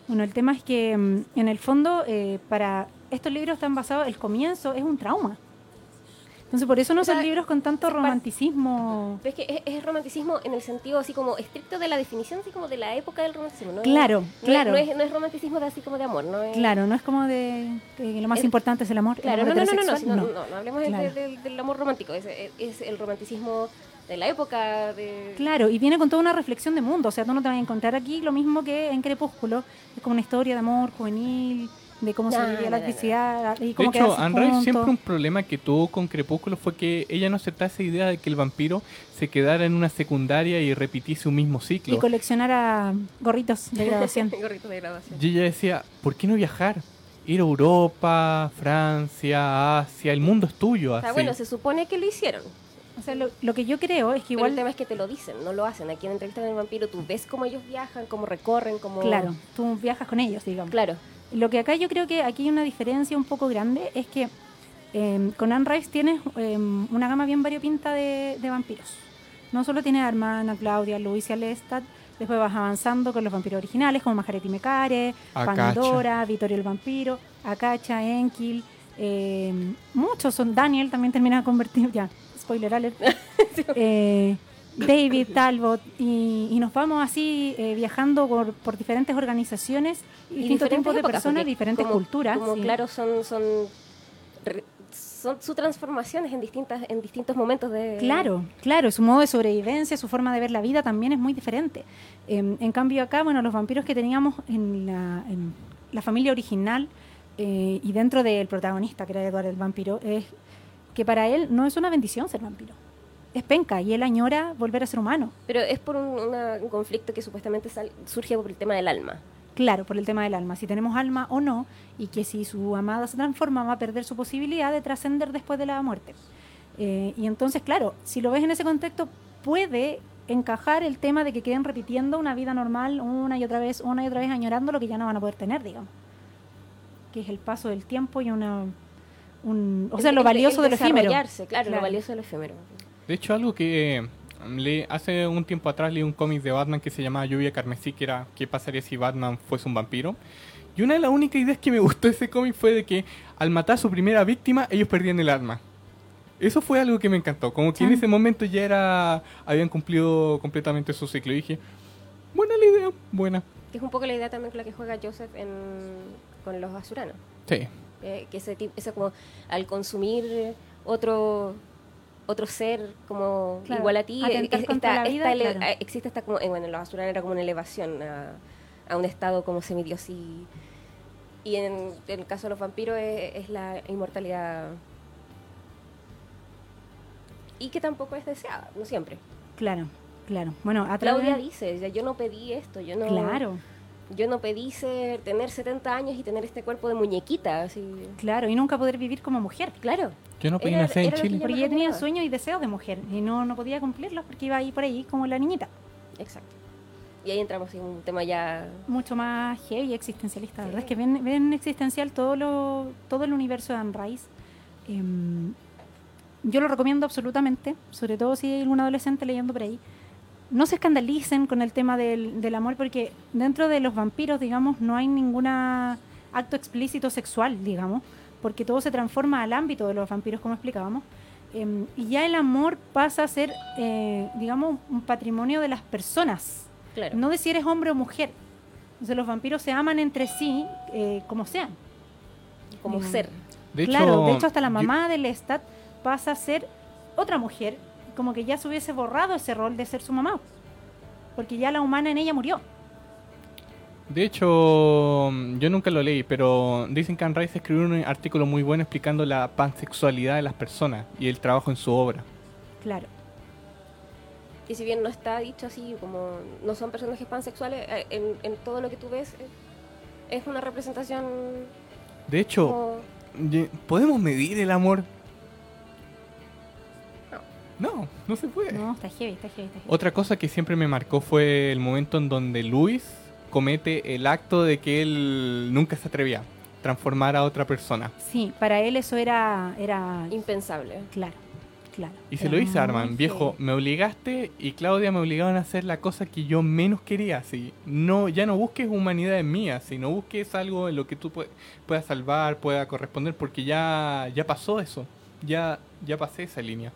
Speaker 3: Bueno, el tema es que mm, en el fondo eh, para estos libros están basados, el comienzo es un trauma. Entonces por eso no
Speaker 4: O sea,
Speaker 3: son libros con tanto romanticismo.
Speaker 4: Pero es que es, es romanticismo en el sentido así como estricto de la definición, así como de la época del romanticismo. ¿no?
Speaker 3: Claro,
Speaker 4: No
Speaker 3: claro.
Speaker 4: No es, no es romanticismo de así como de amor, ¿no? Es,
Speaker 3: Claro, no es como de que lo más
Speaker 4: El-
Speaker 3: importante es el amor. el
Speaker 4: Claro,
Speaker 3: amor
Speaker 4: no, no, no, no, no, no, no, no, hablemos de-
Speaker 3: Claro.
Speaker 4: de- del amor romántico, es- es el romanticismo de la época de...
Speaker 3: Claro, y viene con toda una reflexión de mundo. O sea, tú no te vas a encontrar aquí lo mismo que en Crepúsculo. Es como una historia de amor juvenil, de cómo se vivía
Speaker 4: no,
Speaker 3: la
Speaker 4: no, no.
Speaker 3: adversidad y
Speaker 2: De hecho, Anne siempre un problema que tuvo con Crepúsculo fue que ella no aceptaba esa idea de que el vampiro se quedara en una secundaria y repitiese un mismo
Speaker 3: Y
Speaker 2: ciclo.
Speaker 3: coleccionara gorritos de graduación.
Speaker 4: Gorrito de graduación.
Speaker 2: Y ella decía, ¿por qué no viajar? Ir a Europa, Francia, Asia, el mundo es tuyo.
Speaker 4: O
Speaker 2: Así.
Speaker 4: bueno, se supone que lo hicieron.
Speaker 3: O sea, lo, lo que yo creo es que
Speaker 4: Igual el
Speaker 3: igual...
Speaker 4: tema es que te lo dicen, no lo hacen. Aquí en Entrevista con el Vampiro tú ves cómo ellos viajan, cómo recorren, cómo...
Speaker 3: Claro, tú viajas con ellos, digamos.
Speaker 4: Claro.
Speaker 3: Lo que acá yo creo que aquí hay una diferencia un poco grande es que eh, con Anne Rice tienes eh, una gama bien variopinta de, de vampiros. No solo tienes a Hermana, Claudia, Luis y a Lestat, después vas avanzando con los vampiros originales como Majaret y Mecare. Pandora, Vittorio el vampiro, Akacha, Enkil, eh, muchos son, Daniel también termina convertido, ya, spoiler alert, eh, David, Talbot, y, y nos vamos así eh, viajando por, por diferentes organizaciones,
Speaker 4: Y
Speaker 3: distintos tipos de
Speaker 4: épocas,
Speaker 3: personas, diferentes
Speaker 4: como-
Speaker 3: culturas.
Speaker 4: Como
Speaker 3: sí.
Speaker 4: claro, son, son, son sus transformaciones en distintas en distintos momentos de...
Speaker 3: Claro, claro, su modo de sobrevivencia, su forma de ver la vida también es muy diferente. Eh, en cambio acá, bueno, los vampiros que teníamos en la, en la familia original eh, y dentro del protagonista, que era Eduardo el vampiro, es que para él no es una bendición ser vampiro. Es penca y él añora volver a ser humano.
Speaker 4: Pero es por un, una- un conflicto que supuestamente sal- surge por el tema del alma.
Speaker 3: Claro, por el tema del alma, si tenemos alma o no, y que si su amada se transforma va a perder su posibilidad de trascender después de la muerte. Eh, y entonces, claro, si lo ves en ese contexto, puede encajar el tema de que queden repitiendo una vida normal una y otra vez, una y otra vez, añorando lo que ya no van a poder tener, digamos. Que es el paso del tiempo y una... Un, o sea,
Speaker 4: El-
Speaker 3: lo valioso
Speaker 4: el
Speaker 3: de lo efímero.
Speaker 4: Claro,
Speaker 3: Claro.
Speaker 4: lo valioso de lo efímero.
Speaker 2: De hecho, algo que eh, le, hace un tiempo atrás leí un cómic de Batman que se llamaba Lluvia Carmesí, que era qué pasaría si Batman fuese un vampiro. Y una de las únicas ideas que me gustó de ese cómic fue de que al matar a su primera víctima, ellos perdían el alma. Eso fue algo que me encantó. Como que en
Speaker 3: Chan.
Speaker 2: ese momento ya era habían cumplido completamente su ciclo. Y dije, buena la idea, buena.
Speaker 4: Que es un poco la idea también con la que juega Joseph en, con los azuranos.
Speaker 2: Sí.
Speaker 4: Eh, que ese tipo, ese como al consumir otro otro ser como
Speaker 3: Claro,
Speaker 4: igual a ti, está-
Speaker 3: la vida, claro.
Speaker 4: eh, existe esta como, eh, bueno, en los azuranos era como una elevación a, a un estado como semidios y, y en, en el caso de los vampiros es, es la inmortalidad y que tampoco es deseada, no siempre.
Speaker 3: Claro, claro. Bueno, a.
Speaker 4: Claudia dice, yo no pedí esto, yo no
Speaker 3: Claro,
Speaker 4: yo no pedí ser, tener 70 años y tener este cuerpo de muñequita, así.
Speaker 3: claro. Y nunca poder vivir como mujer.
Speaker 4: Claro.
Speaker 2: Yo no pedí
Speaker 4: Era-
Speaker 2: nacer en Chile.
Speaker 4: yo-
Speaker 3: Porque ella tenía sueños y deseos de mujer y no, no podía cumplirlos porque iba ahí por ahí como la niñita.
Speaker 4: Exacto. Y ahí entramos en un tema ya.
Speaker 3: Mucho más heavy y existencialista. La verdad es que ven, ven existencial todo, lo, todo el universo de Anne Rice. Em, yo lo recomiendo absolutamente, sobre todo si hay algún adolescente leyendo por ahí. No se escandalicen con el tema del, del amor porque dentro de los vampiros, digamos, no hay ningún acto explícito sexual, digamos, porque todo se transforma al ámbito de los vampiros, como explicábamos. Em, y ya el amor pasa a ser, eh, digamos, un patrimonio de las personas,
Speaker 4: Claro.
Speaker 3: no de si eres hombre o mujer. Entonces los vampiros se aman entre sí como como sean.
Speaker 4: como
Speaker 3: Mm.
Speaker 4: ser.
Speaker 2: De
Speaker 3: claro,
Speaker 2: hecho,
Speaker 3: de hecho hasta la
Speaker 2: yo-
Speaker 3: mamá de Lestat pasa a ser otra mujer, como que ya se hubiese borrado ese rol de ser su mamá, porque ya la humana en ella murió.
Speaker 2: De hecho, yo nunca lo leí, pero dicen que Anne Rice escribió un artículo muy bueno explicando la pansexualidad de las personas y el trabajo en su obra.
Speaker 3: Claro,
Speaker 4: Y si bien no está dicho así, como no son personajes pansexuales, eh, en, en todo lo que tú ves eh, es una representación
Speaker 2: De hecho,
Speaker 4: Como-
Speaker 2: ¿podemos medir el amor? No, no se puede.
Speaker 3: No, está heavy, está heavy, está heavy.
Speaker 2: Otra cosa que siempre me marcó fue el momento en donde Luis comete el acto de que él nunca se atrevía a transformar a otra persona.
Speaker 3: Sí, para él eso era, era
Speaker 4: Impensable.
Speaker 3: claro, claro.
Speaker 2: Y se
Speaker 3: Era
Speaker 2: lo dice Arman, viejo, me obligaste y Claudia me obligaron a hacer la cosa que yo menos quería, así. No, ya no busques humanidad en mí, así, no busques algo en lo que tú pue- puedas salvar, pueda corresponder, porque ya, ya pasó eso. Ya, ya pasé esa línea.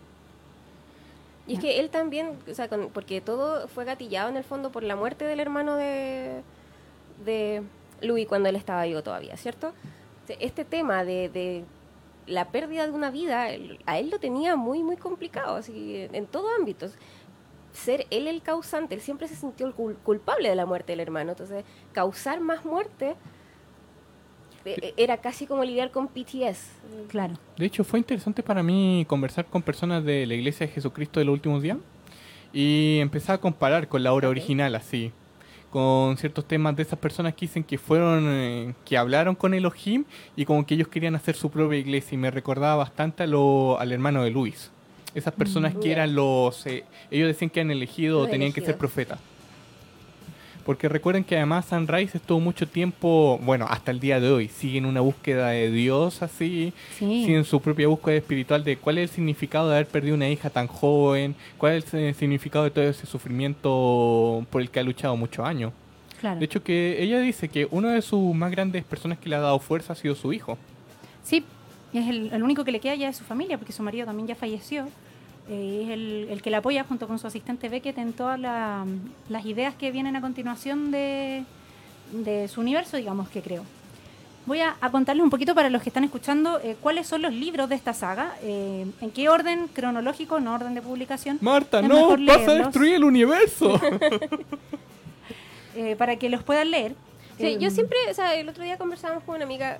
Speaker 4: Y es que él también, o sea, porque todo fue gatillado en el fondo por la muerte del hermano de, de Louis cuando él estaba vivo todavía, ¿cierto? Este tema de, de la pérdida de una vida, a él lo tenía muy, muy complicado, así, en todo ámbito. Ser él el causante, él siempre se sintió el cul- culpable de la muerte del hermano, entonces causar más muerte era casi como lidiar con PTS.
Speaker 3: Claro.
Speaker 2: De hecho, fue interesante para mí conversar con personas de la Iglesia de Jesucristo de los últimos días y empezar a comparar con la obra original, así, con ciertos temas de esas personas que dicen que fueron, eh, que hablaron con Elohim y como que ellos querían hacer su propia iglesia y me recordaba bastante a lo- al hermano de Luis. Esas personas
Speaker 4: Mm.
Speaker 2: que eran los, eh, ellos decían que han elegido o tenían que ser profetas. Porque recuerden que además Sunrise estuvo mucho tiempo, bueno, hasta el día de hoy, siguen una búsqueda de Dios así,
Speaker 3: Sí.
Speaker 2: siguen su propia búsqueda espiritual de cuál es el significado de haber perdido una hija tan joven, cuál es el significado de todo ese sufrimiento por el que ha luchado muchos años.
Speaker 3: claro.
Speaker 2: De hecho, que ella dice que una de sus más grandes personas que le ha dado fuerza ha sido su hijo.
Speaker 3: Sí, es el, el único que le queda ya de su familia, porque su marido también ya falleció. Eh, es el, el que la apoya junto con su asistente Beckett en todas la- las ideas que vienen a continuación de, de su universo, digamos, que creo. Voy a, a contarles un poquito para los que están escuchando eh, cuáles son los libros de esta saga, eh, en qué orden cronológico, no orden de publicación,
Speaker 2: Marta,
Speaker 3: Es
Speaker 2: no, vas a destruir el universo.
Speaker 3: eh, para que los puedan leer.
Speaker 4: Sí,
Speaker 3: Eh,
Speaker 4: yo siempre, o sea, el otro día conversábamos con una amiga,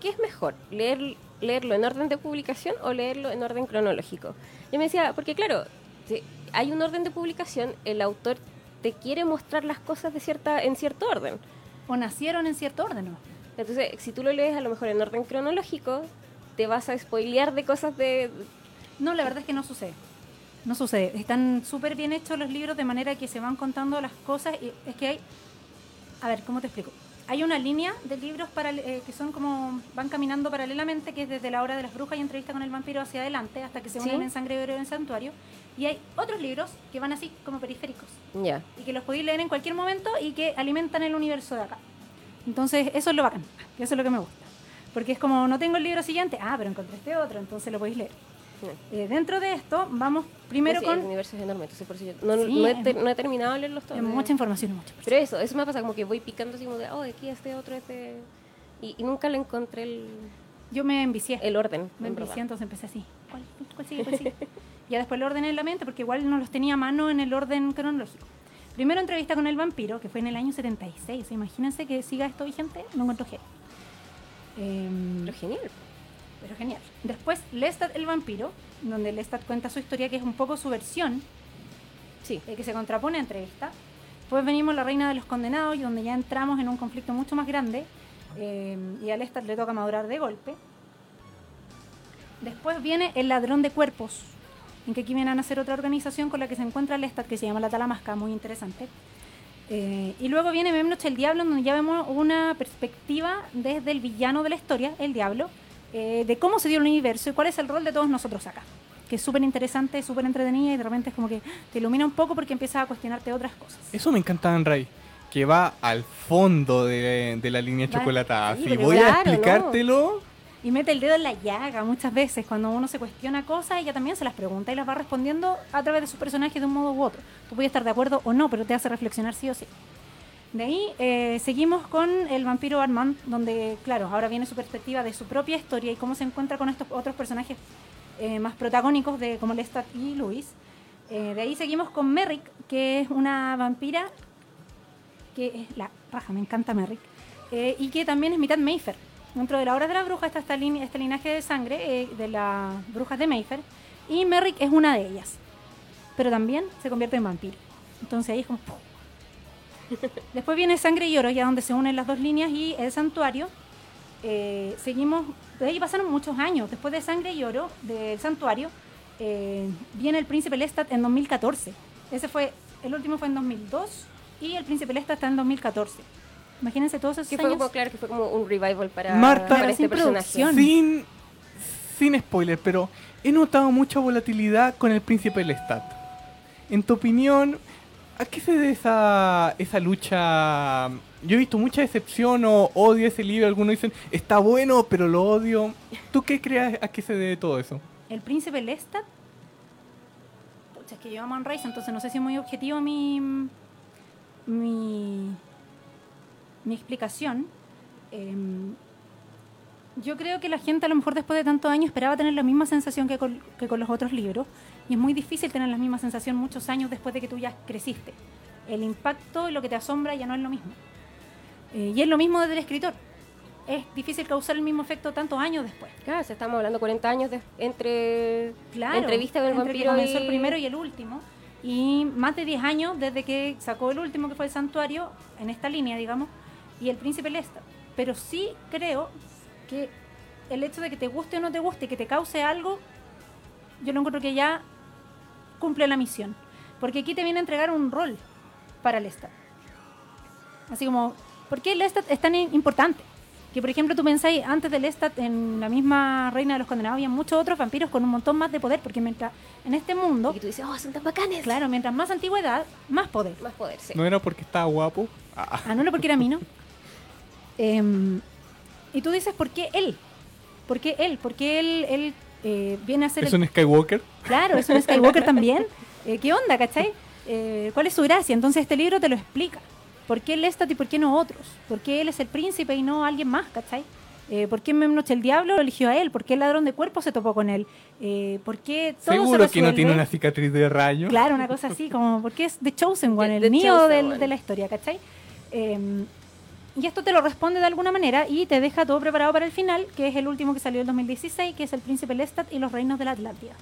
Speaker 4: ¿qué es mejor? ¿Leer, ¿Leerlo en orden de publicación o leerlo en orden cronológico? Yo me decía, porque claro, si hay un orden de publicación, el autor te quiere mostrar las cosas de cierta en cierto orden.
Speaker 3: O nacieron en cierto orden, ¿no?
Speaker 4: Entonces, si tú lo lees a lo mejor en orden cronológico, te vas a spoilear de cosas de...
Speaker 3: No, la verdad es que no sucede. No sucede. Están súper bien hechos los libros de manera que se van contando las cosas. Y es que hay. A ver, ¿cómo te explico? Hay una línea de libros para, que son como. van caminando paralelamente, que es desde la hora de las brujas y entrevista con el vampiro hacia adelante, hasta que se
Speaker 4: Sí.
Speaker 3: unen en Sangre Héroe en Santuario. Y hay otros libros que van así, como periféricos.
Speaker 4: Ya.
Speaker 3: Y que los podéis leer en cualquier momento y que alimentan el universo de acá. Entonces, eso es lo bacán. Eso es lo que me gusta. Porque es como, no tengo el libro siguiente, ah, pero encontré este otro, entonces lo podéis leer. Eh, dentro de esto, vamos primero
Speaker 4: Sí,
Speaker 3: con
Speaker 4: El universo es enorme, entonces por eso yo no,
Speaker 3: Sí,
Speaker 4: no he, ter- no he terminado de leerlos todos.
Speaker 3: eh, mucha información, mucha información.
Speaker 4: Pero eso, eso me pasa como que voy picando así como de, oh, aquí este otro, este... Y, y nunca le encontré el,
Speaker 3: Yo me envicié.
Speaker 4: el orden.
Speaker 3: me
Speaker 4: en verdad.
Speaker 3: envicié, entonces empecé así. ¿Cuál, cuál sigue? ¿Cuál sigue? ya después lo ordené en la mente, porque igual no los tenía a mano en el orden cronológico. Primero entrevista con el vampiro, que fue en el año 76. Imagínense que siga esto vigente, lo encuentro genial. Em,
Speaker 4: Pero genial.
Speaker 3: Pero genial. Después, Lestat el vampiro, donde Lestat cuenta su historia, que es un poco su versión,
Speaker 4: Sí.
Speaker 3: eh, que se contrapone entre esta. Después venimos La Reina de los Condenados, y donde ya entramos en un conflicto mucho más grande, eh, y a Lestat le toca madurar de golpe. Después viene El Ladrón de Cuerpos, en que aquí vienen a hacer otra organización con la que se encuentra Lestat, que se llama La Talamasca, muy interesante. Eh, y luego viene Memnoche el Diablo, donde ya vemos una perspectiva desde el villano de la historia, el Diablo, eh, de cómo se dio el universo y cuál es el rol de todos nosotros acá. Que es súper interesante, súper entretenida y de repente es como que te ilumina un poco porque empiezas a cuestionarte otras cosas.
Speaker 2: Eso me encanta en Ray, que va al fondo de, de la línea
Speaker 3: Va-
Speaker 2: chocolatada.
Speaker 4: sí,
Speaker 2: Si voy a
Speaker 4: claro, ¿no?
Speaker 2: explicártelo,
Speaker 3: Y mete el dedo en la llaga muchas veces cuando uno se cuestiona cosas, ella también se las pregunta y las va respondiendo a través de sus personajes de un modo u otro. Tú puedes estar de acuerdo o no, pero te hace reflexionar sí o sí. De ahí eh, seguimos con el vampiro Armand, donde, claro, ahora viene su perspectiva de su propia historia y cómo se encuentra con estos otros personajes eh, más protagónicos de como Lestat y Luis. Eh, de ahí seguimos con Merrick, que es una vampira que es la raja, me encanta Merrick, y que también es mitad Mayfair. Dentro de la hora de la bruja está línea, este linaje de sangre de las brujas de Mayfair, y Merrick es una de ellas, pero también se convierte en vampiro. Entonces ahí es como... Después viene Sangre y Oro, ya donde se unen las dos líneas, y el santuario, eh, seguimos, de ahí pasaron muchos años. Después de Sangre y Oro, del Santuario, eh, viene El Príncipe Lestat en 2014. Ese fue, el último fue en 2002 y El Príncipe Lestat está en 2014. Imagínense todos esos
Speaker 4: Que fue
Speaker 3: años.
Speaker 4: como, claro, que fue como un revival para,
Speaker 2: Marta-
Speaker 4: para este
Speaker 3: sin
Speaker 4: personaje.
Speaker 3: producción.
Speaker 2: Sin, sin spoiler, pero he notado mucha volatilidad con el príncipe Lestat. En tu opinión, ¿a qué se debe esa, esa lucha? Yo he visto mucha decepción o odio ese libro. Algunos dicen, está bueno, pero lo odio. ¿Tú qué crees a qué se debe todo eso?
Speaker 3: El príncipe Lestat. Pucha, es que yo amo a Rice, entonces no sé si es muy objetivo mi. mi. mi explicación. Em, yo creo que la gente a lo mejor después de tantos años esperaba tener la misma sensación que con, que con los otros libros. Y es muy difícil tener la misma sensación muchos años después de que tú ya creciste. El impacto y lo que te asombra ya no es lo mismo. Eh, y es lo mismo desde el escritor. Es difícil causar el mismo efecto tantos años después.
Speaker 4: Claro, se estamos hablando 40 años de, entre
Speaker 3: Claro,
Speaker 4: entrevista con el
Speaker 3: entre que
Speaker 4: vampiro
Speaker 3: comenzó
Speaker 4: y...
Speaker 3: el primero y el último. Y más de 10 años desde que sacó el último, que fue el Santuario, en esta línea, digamos, y el Príncipe Lesta. Pero sí creo que el hecho de que te guste o no te guste, que te cause algo, yo lo encuentro que ya cumple la misión. Porque aquí te viene a entregar un rol para Lestat. Así como, ¿por qué Lestat es tan importante? Que por ejemplo tú pensáis, antes de Lestat en la misma Reina de los Condenados había muchos otros vampiros con un montón más de poder, porque mientras en este mundo,
Speaker 4: Y tú dices, oh, son tan bacanes.
Speaker 3: claro, mientras más antigüedad, más poder.
Speaker 4: Más poder, sí.
Speaker 2: ¿No era porque estaba guapo? Ah,
Speaker 3: Ah, no, no, porque era mino. Em, y tú dices, ¿por qué él? ¿Por qué él? ¿Por qué él, él eh, viene a ser
Speaker 2: ¿Es
Speaker 3: el
Speaker 2: un Skywalker?
Speaker 3: Claro, es un Skywalker también. Eh, ¿Qué onda, cachai? Eh, ¿Cuál es su gracia? Entonces este libro te lo explica. ¿Por qué Lestat y por qué no otros? ¿Por qué él es el príncipe y no alguien más, cachai? Eh, ¿Por qué Memnoche el Diablo lo eligió a él? ¿Por qué el ladrón de cuerpo se topó con él? Eh, ¿Por qué todo se
Speaker 2: Seguro que no tiene una cicatriz de rayo.
Speaker 3: Claro, una cosa así, como porque es The Chosen One,
Speaker 4: The-
Speaker 3: el
Speaker 4: The
Speaker 3: mío del- de la historia, ¿cachai? Eh, y esto te lo responde de alguna manera y te deja todo preparado para el final, que es el último que salió en 2016, que es El Príncipe Lestat y los Reinos de la Atlántida.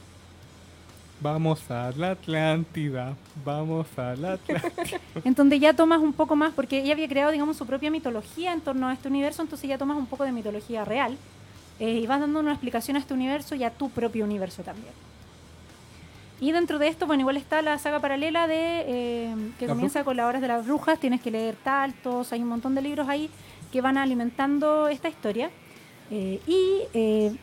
Speaker 2: Vamos a la Atlántida. Vamos a la Atlántida.
Speaker 3: en donde ya tomas un poco más, porque ella había creado, digamos, su propia mitología en torno a este universo, entonces ya tomas un poco de mitología real eh, y vas dando una explicación a este universo y a tu propio universo también. Y dentro de esto, bueno, igual está la saga paralela de eh, que
Speaker 2: ¿La
Speaker 3: comienza con las horas de las brujas, tienes que leer Taltos, hay un montón de libros ahí que van alimentando esta historia. Eh, y eh,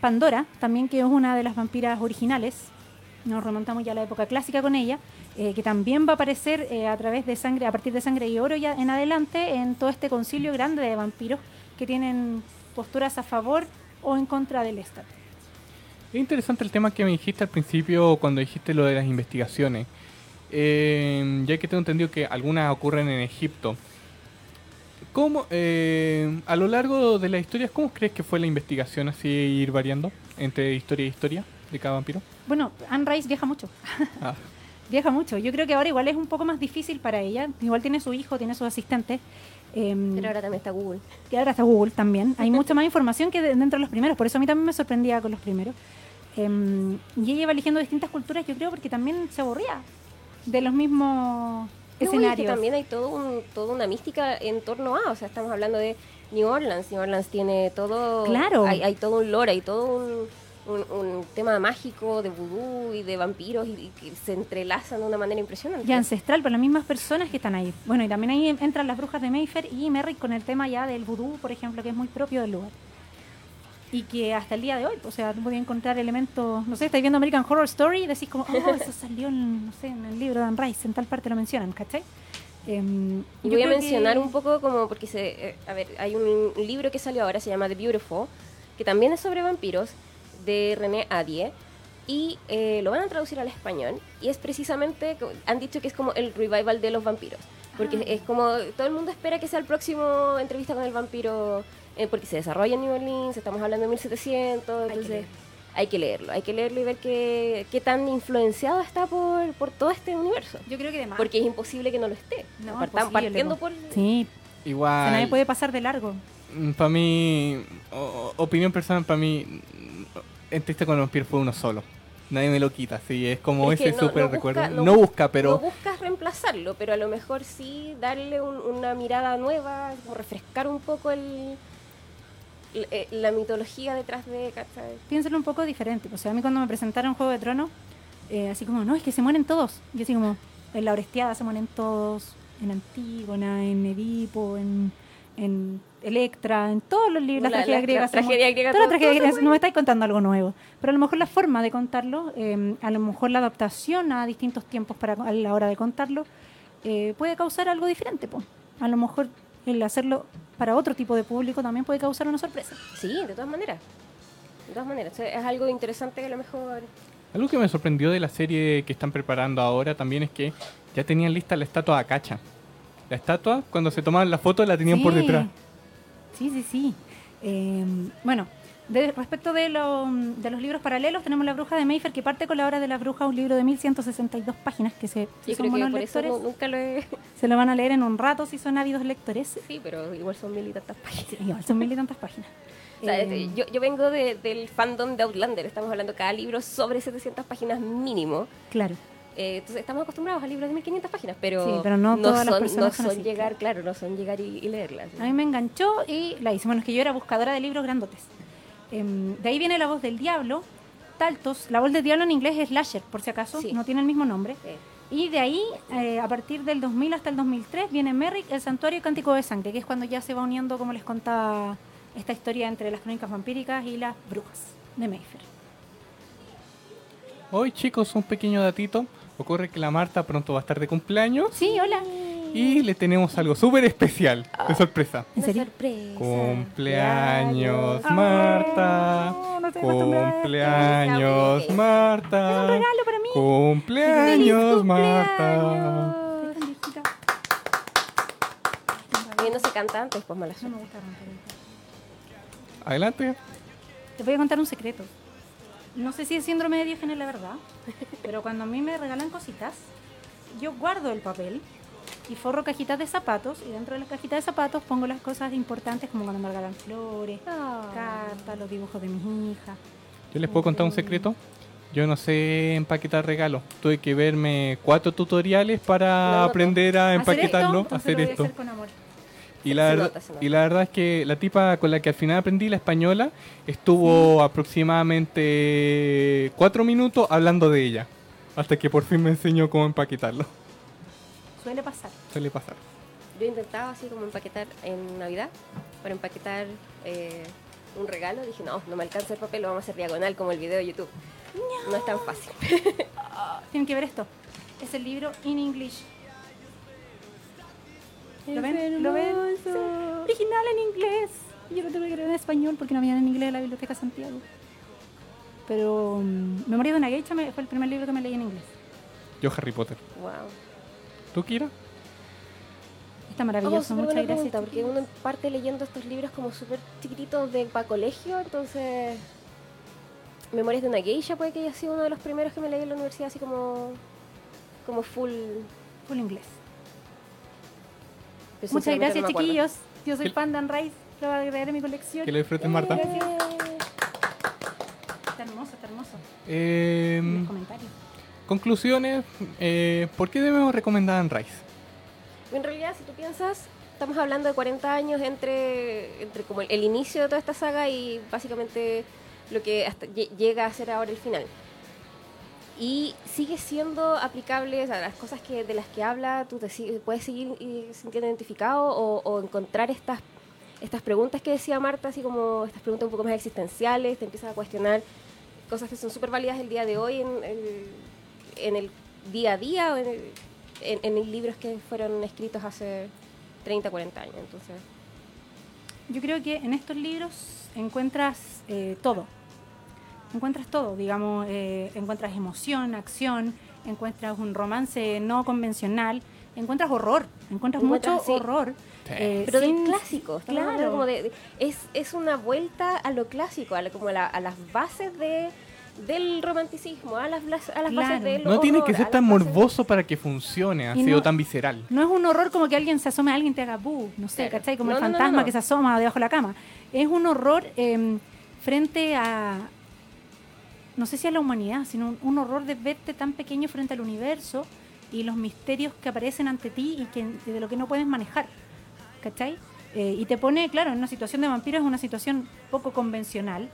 Speaker 3: Pandora, también que es una de las vampiras originales, nos remontamos ya a la época clásica con ella, que también va a aparecer a través de sangre, a partir de sangre y oro ya en adelante en todo este concilio grande de vampiros que tienen posturas a favor o en contra del Estado.
Speaker 2: Es interesante el tema que me dijiste al principio cuando dijiste lo de las investigaciones. Eh, ya que tengo entendido que algunas ocurren en Egipto. ¿Cómo, eh, a lo largo de las historias, cómo crees que fue la investigación así ir variando entre historia y historia de cada vampiro?
Speaker 3: Bueno, Anne Rice viaja mucho.
Speaker 2: Ah,
Speaker 3: Viaja mucho. Yo creo que ahora igual es un poco más difícil para ella. Igual tiene su hijo, tiene sus asistentes. em,
Speaker 4: Pero ahora también está Google.
Speaker 3: que ahora está Google también. Hay mucha más información que de- dentro de los primeros, por eso a mí también me sorprendía con los primeros. Em, y ella iba eligiendo distintas culturas, yo creo, porque también se aburría de los mismos
Speaker 4: No, y que
Speaker 3: escenarios.
Speaker 4: también hay todo un, toda una mística en torno a, o sea, estamos hablando de New Orleans. New Orleans tiene todo.
Speaker 3: Claro.
Speaker 4: Hay, hay todo un lore, hay todo un, un, un tema mágico de vudú y de vampiros y, y que se entrelazan de una manera impresionante.
Speaker 3: y ancestral por las mismas personas que están ahí. Bueno, y también ahí entran las brujas de Mayfair y Merrick con el tema ya del vudú, por ejemplo, que es muy propio del lugar. Y que hasta el día de hoy, o sea, tú podías encontrar elementos, no sé, estáis viendo American Horror Story y decís como, oh, eso salió en, no sé, en el libro de Anne Rice, en tal parte lo mencionan, ¿cachai? Em,
Speaker 4: Y
Speaker 3: yo
Speaker 4: voy a mencionar
Speaker 3: que-
Speaker 4: un poco como, porque se, eh, a ver, hay un libro que salió ahora, se llama The Beautiful, que también es sobre vampiros, de René Adie, y eh, lo van a traducir al español, y es precisamente, han dicho que es como el revival de los vampiros, porque
Speaker 3: Ah.
Speaker 4: es como, todo el mundo espera que sea el próximo entrevista con el vampiro, eh, porque se desarrolla en New Orleans, estamos hablando de 1700,
Speaker 3: que
Speaker 4: entonces hay que leerlo, hay que leerlo y ver qué, qué tan influenciado está por, por todo este universo.
Speaker 3: Yo creo que de más.
Speaker 4: Porque es imposible que no lo esté.
Speaker 3: No, imposible,
Speaker 4: partiendo
Speaker 3: po.
Speaker 4: por...
Speaker 3: Sí, o sea,
Speaker 2: igual.
Speaker 3: nadie puede pasar de largo.
Speaker 2: Para mí, o- opinión personal, para mí, mm, Entrevista con el vampiro fue uno solo. Nadie me lo quita, sí, es como
Speaker 4: Es
Speaker 2: ese
Speaker 4: no-
Speaker 2: súper
Speaker 4: no busca-
Speaker 2: recuerdo.
Speaker 4: no
Speaker 2: No,
Speaker 4: bu-
Speaker 2: busca, pero
Speaker 4: No buscas reemplazarlo, pero a lo mejor sí darle un- una mirada nueva, como refrescar un poco el, eh, la mitología detrás de, ¿cachai?
Speaker 3: Piénsalo un poco diferente. O sea, a mí cuando me presentaron Juego de Tronos, eh, así como, no, es que se mueren todos. Yo así como, en la Orestiada se mueren todos, en Antígona, en Edipo, en, en Electra, en todos los libros,
Speaker 4: La-
Speaker 3: las tragedias
Speaker 4: la-
Speaker 3: griegas.
Speaker 4: tragedia griega,
Speaker 3: todas las tragedias no me estáis contando algo nuevo. Pero a lo mejor la forma de contarlo, eh, a lo mejor la adaptación a distintos tiempos para a la hora de contarlo, eh, puede causar algo diferente. po. A lo mejor el hacerlo para otro tipo de público también puede causar una sorpresa.
Speaker 4: Sí, de todas maneras. De todas maneras, o sea, es algo interesante que a lo mejor...
Speaker 2: Algo que me sorprendió de la serie que están preparando ahora también es que ya tenían lista la estatua de Acacha. La estatua, cuando se tomaban la foto, la tenían por detrás.
Speaker 3: Sí, sí, sí. Eh, bueno, de- respecto de, lo- de los libros paralelos, tenemos La Bruja de Mayfair, que parte con la obra de la bruja, un libro de 1162 páginas, que se, si
Speaker 4: Yo
Speaker 3: son
Speaker 4: creo
Speaker 3: buenos lectores,
Speaker 4: nu- nunca lo he...
Speaker 3: se lo van a leer en un rato si son ávidos lectores.
Speaker 4: Sí, pero igual son mil y tantas páginas.
Speaker 3: Sí, igual son mil y tantas páginas.
Speaker 4: O sea,
Speaker 3: Eh,
Speaker 4: yo, yo vengo de- del fandom de Outlander, estamos hablando cada libro sobre 700 páginas mínimo.
Speaker 3: Claro.
Speaker 4: Eh, entonces estamos acostumbrados a libros de 1500 páginas, pero,
Speaker 3: Sí, pero no todas las
Speaker 4: son,
Speaker 3: personas
Speaker 4: no
Speaker 3: son
Speaker 4: son
Speaker 3: así,
Speaker 4: llegar, claro, no son llegar y, y leerlas.
Speaker 3: A mí me enganchó y la hice. Bueno, es que yo era buscadora de libros grandotes. Em, de ahí viene La Voz del Diablo, Taltos. La Voz del Diablo en inglés es Lasher, por si acaso,
Speaker 4: Sí.
Speaker 3: no tiene el mismo nombre. Y de ahí, eh, a partir del 2000 hasta el 2003, viene Merrick, el Santuario y Cántico de Sangre, que es cuando ya se va uniendo, como les contaba, esta historia entre las crónicas vampíricas y las brujas de Mayfair.
Speaker 2: Hoy, chicos, un pequeño datito. Ocurre que la Marta pronto va a estar de cumpleaños
Speaker 3: Sí, hola.
Speaker 2: y le tenemos algo súper especial de sorpresa.
Speaker 3: ¿En serio?
Speaker 4: sorpresa.
Speaker 2: Cumpleaños,
Speaker 3: Ah,
Speaker 2: Marta.
Speaker 3: no estoy acostumbrada a esto.
Speaker 2: Cumpleaños,
Speaker 4: Es un
Speaker 2: Marta.
Speaker 3: regalo para mí.
Speaker 2: Cumpleaños, Marta.
Speaker 4: No se canta antes, pues mala
Speaker 3: No me gusta cantar.
Speaker 2: Adelante.
Speaker 3: Te voy a contar un secreto. No sé si es síndrome de Diógenes la verdad, pero cuando a mí me regalan cositas, yo guardo el papel y forro cajitas de zapatos y dentro de las cajitas de zapatos pongo las cosas importantes como cuando me regalan flores, cartas, los dibujos de mis hijas.
Speaker 2: Yo les puedo contar un secreto. Yo no sé empaquetar regalos. Tuve que verme cuatro tutoriales para aprender a
Speaker 3: ¿Hacer
Speaker 2: empaquetarlo,
Speaker 3: esto?
Speaker 2: Hacer
Speaker 3: lo voy a
Speaker 2: esto.
Speaker 3: hacer con amor.
Speaker 2: Y
Speaker 4: Se
Speaker 2: la,
Speaker 4: nota,
Speaker 2: verdad-
Speaker 4: se nota.
Speaker 2: y la verdad es que la tipa con la que al final aprendí la española estuvo aproximadamente cuatro minutos hablando de ella. Hasta que por fin me enseñó cómo empaquetarlo.
Speaker 3: Suele pasar.
Speaker 2: Suele pasar.
Speaker 4: Yo intentaba así como empaquetar en Navidad, para empaquetar eh, un regalo. Dije, no, no me alcanza el papel, lo vamos a hacer diagonal como el video de YouTube. No es tan fácil.
Speaker 3: Tienen que ver esto. Es el libro In English. ¿Lo ven? ¿Lo ven? Sí. Original en inglés. Yo lo tuve que leer en español porque no había en inglés en la Biblioteca Santiago. Pero mm, Memoria de una geisha me- fue el primer libro que me leí en inglés.
Speaker 2: Yo Harry Potter.
Speaker 4: Wow.
Speaker 2: ¿Tú, Kira?
Speaker 3: Está
Speaker 4: Oh,
Speaker 3: maravilloso,
Speaker 4: súper
Speaker 3: muchas gracias.
Speaker 4: pregunta, porque uno parte leyendo estos libros como súper chiquititos de para colegio, entonces Memorias de una geisha puede que haya sido uno de los primeros que me leí en la universidad, así como como full.
Speaker 3: Full inglés. Muchas gracias,
Speaker 4: no
Speaker 3: chiquillos. Yo soy de Anne Rice. Lo voy a agregar en mi colección.
Speaker 2: Que lo disfrutes, Marta.
Speaker 3: Gracias. Está hermoso, está hermoso.
Speaker 2: Eh,
Speaker 3: En los comentarios.
Speaker 2: conclusiones. eh, ¿Por qué debemos recomendar a Anne Rice?
Speaker 4: En realidad, si tú piensas, estamos hablando de 40 años entre, entre como el, el inicio de toda esta saga y básicamente lo que hasta lle- llega a ser ahora el final. Y sigue siendo aplicable, o las cosas que de las que habla, tú te puedes seguir y sintiendo identificado o, encontrar estas, estas preguntas que decía Marta, así como estas preguntas un poco más existenciales, te empiezas a cuestionar cosas que son súper válidas el día de hoy en, el- en el día a día o en, en, en el libros que fueron escritos hace 30, 40 años. Entonces,
Speaker 3: Yo creo que en estos libros encuentras eh, todo. Encuentras todo, digamos, eh, encuentras emoción, acción, encuentras un romance no convencional, encuentras horror, encuentras
Speaker 4: Encuentras,
Speaker 3: mucho
Speaker 4: sí.
Speaker 3: horror.
Speaker 2: Sí.
Speaker 3: eh,
Speaker 4: pero
Speaker 3: sin-
Speaker 4: clásico, estamos hablando
Speaker 3: Claro.
Speaker 4: como de, de- es, es una vuelta a lo clásico, a, la- como a, la- a las bases de, del romanticismo, a las, blas- a las
Speaker 3: Claro.
Speaker 4: bases del
Speaker 2: No tiene que
Speaker 4: a
Speaker 2: ser tan morboso para que funcione, así
Speaker 3: no-
Speaker 2: o tan visceral.
Speaker 3: No es un horror como que alguien se asome a alguien y te haga bu, no sé,
Speaker 4: Claro.
Speaker 3: ¿cachai? Como
Speaker 4: No,
Speaker 3: el
Speaker 4: no, no, no,
Speaker 3: fantasma
Speaker 4: no.
Speaker 3: que se asoma debajo de la cama. Es un horror eh, frente a, no sé si a la humanidad, sino un, un horror de verte tan pequeño frente al universo y los misterios que aparecen ante ti y, que, de lo que no puedes manejar, ¿cachai? Eh, y te pone, claro, en una situación de vampiro es una situación poco convencional,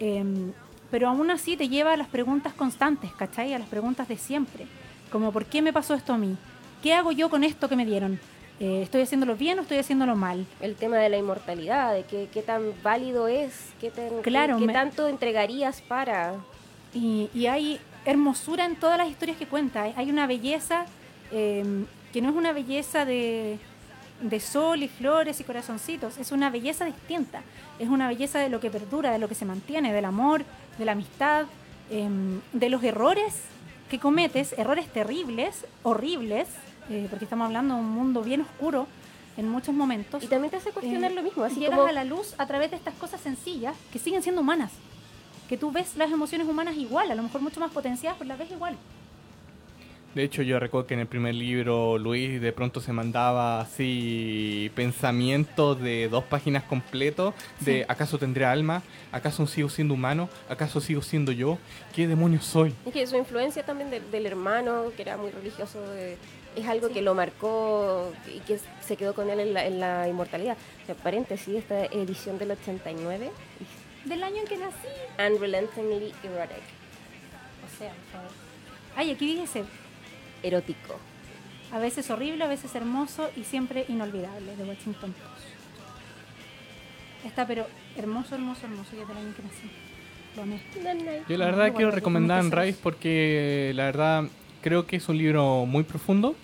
Speaker 3: em, pero aún así te lleva a las preguntas constantes, ¿cachai? A las preguntas de siempre. Como, ¿por qué me pasó esto a mí? ¿Qué hago yo con esto que me dieron? Eh, ¿Estoy haciéndolo bien o estoy haciéndolo mal?
Speaker 4: El tema de la inmortalidad, de qué, qué tan válido es, qué, tan-
Speaker 3: Claro,
Speaker 4: qué, qué
Speaker 3: me-
Speaker 4: tanto entregarías para...
Speaker 3: Y, y hay hermosura en todas las historias que cuenta. Hay- una belleza eh, que no es una belleza de, de sol y flores y corazoncitos, es una belleza distinta. Es una belleza de lo que perdura, de lo que se mantiene, del amor, de la amistad, eh, de los errores que cometes, errores terribles, horribles, eh, porque estamos hablando de un mundo bien oscuro en muchos momentos.
Speaker 4: Y también te hace cuestionar
Speaker 3: Eh,
Speaker 4: lo mismo, así
Speaker 3: llegas
Speaker 4: como...
Speaker 3: a la luz a través de estas cosas sencillas que siguen siendo humanas. Que tú ves las emociones humanas igual, a lo mejor mucho más potenciadas, pero las ves igual.
Speaker 2: De hecho, yo recuerdo que en el primer libro Luis de pronto se mandaba así pensamientos de dos páginas completos de
Speaker 3: Sí.
Speaker 2: ¿acaso tendré alma? ¿Acaso sigo siendo humano? ¿Acaso sigo siendo yo? ¿Qué demonios soy?
Speaker 4: Es que su influencia también de- del hermano, que era muy religioso, de- es algo que lo marcó y que se quedó con él en la, en la inmortalidad. O sea, paréntesis, esta edición del 89,
Speaker 3: Del año en que nací.
Speaker 4: Unrelentingly Erotic,
Speaker 3: O sea, por favor. Ay, aquí dice,
Speaker 4: erótico.
Speaker 3: a veces horrible, a veces hermoso y siempre inolvidable, de Washington Post. Está, pero hermoso, hermoso, hermoso, y es del año en que nací. Lo amé.
Speaker 2: Yo la verdad quiero recomendar Rise porque la verdad creo que es un libro muy profundo.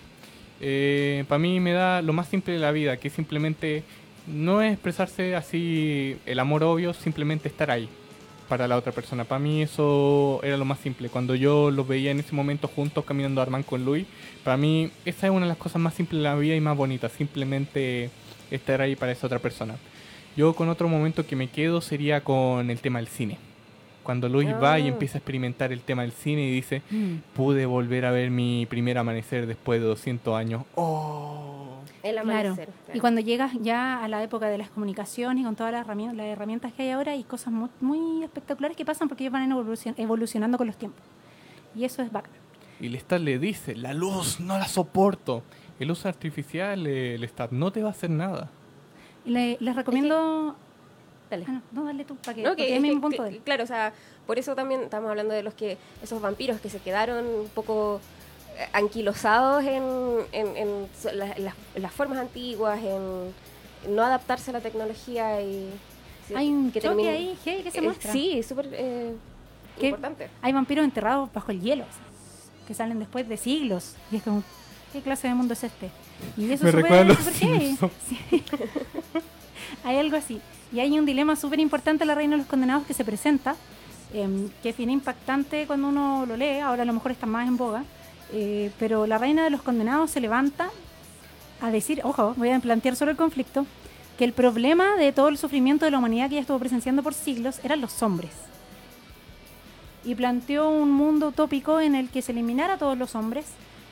Speaker 2: Para mí me da lo más simple de la vida, que simplemente no es expresarse así el amor obvio, simplemente estar ahí para la otra persona. Para mí eso era lo más simple. Cuando yo los veía en ese momento juntos caminando Armand con Luis, para mí esa es una de las cosas más simples de la vida y más bonitas, simplemente estar ahí para esa otra persona. Yo con otro momento que me quedo sería con el tema del cine. Cuando Luis va y
Speaker 4: Ah.
Speaker 2: empieza a experimentar el tema del cine y dice,
Speaker 3: Mm.
Speaker 2: pude volver a ver mi primer amanecer después de 200 años. ¡Oh!
Speaker 4: El
Speaker 3: Claro.
Speaker 4: amanecer.
Speaker 3: Y cuando llegas ya a la época de las comunicaciones y con todas las herramientas, las herramientas que hay ahora, hay cosas muy, muy espectaculares que pasan porque ellos van evolucion- evolucionando con los tiempos. Y eso es bacán.
Speaker 2: Y Lestat le dice, la luz no la soporto. El luz artificial, Lestat, no te va a hacer nada.
Speaker 3: Le- les recomiendo...
Speaker 4: Dale.
Speaker 3: Ah, no, no, dale tú, para que,
Speaker 4: No, que,
Speaker 3: es mi punto
Speaker 4: que-
Speaker 3: de él.
Speaker 4: claro, o sea, por eso también estamos hablando de los que esos vampiros que se quedaron un poco eh, anquilosados en, en- en so- la- las, formas antiguas, en no adaptarse a la tecnología y sí,
Speaker 3: Hay un
Speaker 4: que
Speaker 3: choque ahí heavy que se
Speaker 4: Eh,
Speaker 3: muestra.
Speaker 4: Sí, súper eh, importante.
Speaker 3: Hay vampiros enterrados bajo el hielo, que salen después de siglos. Y es como, ¿qué clase de mundo es este? Y eso
Speaker 2: Me
Speaker 3: súper heavy.
Speaker 2: Simpsons.
Speaker 3: Sí. hay algo así. Y hay un dilema súper importante en La Reina de los Condenados que se presenta, em, que es bien impactante cuando uno lo lee, ahora a lo mejor está más en boga, eh, pero La Reina de los Condenados se levanta a decir, ojo, voy a plantear sobre el conflicto, que el problema de todo el sufrimiento de la humanidad que ella estuvo presenciando por siglos eran los hombres. Y planteó un mundo utópico en el que se eliminara a todos los hombres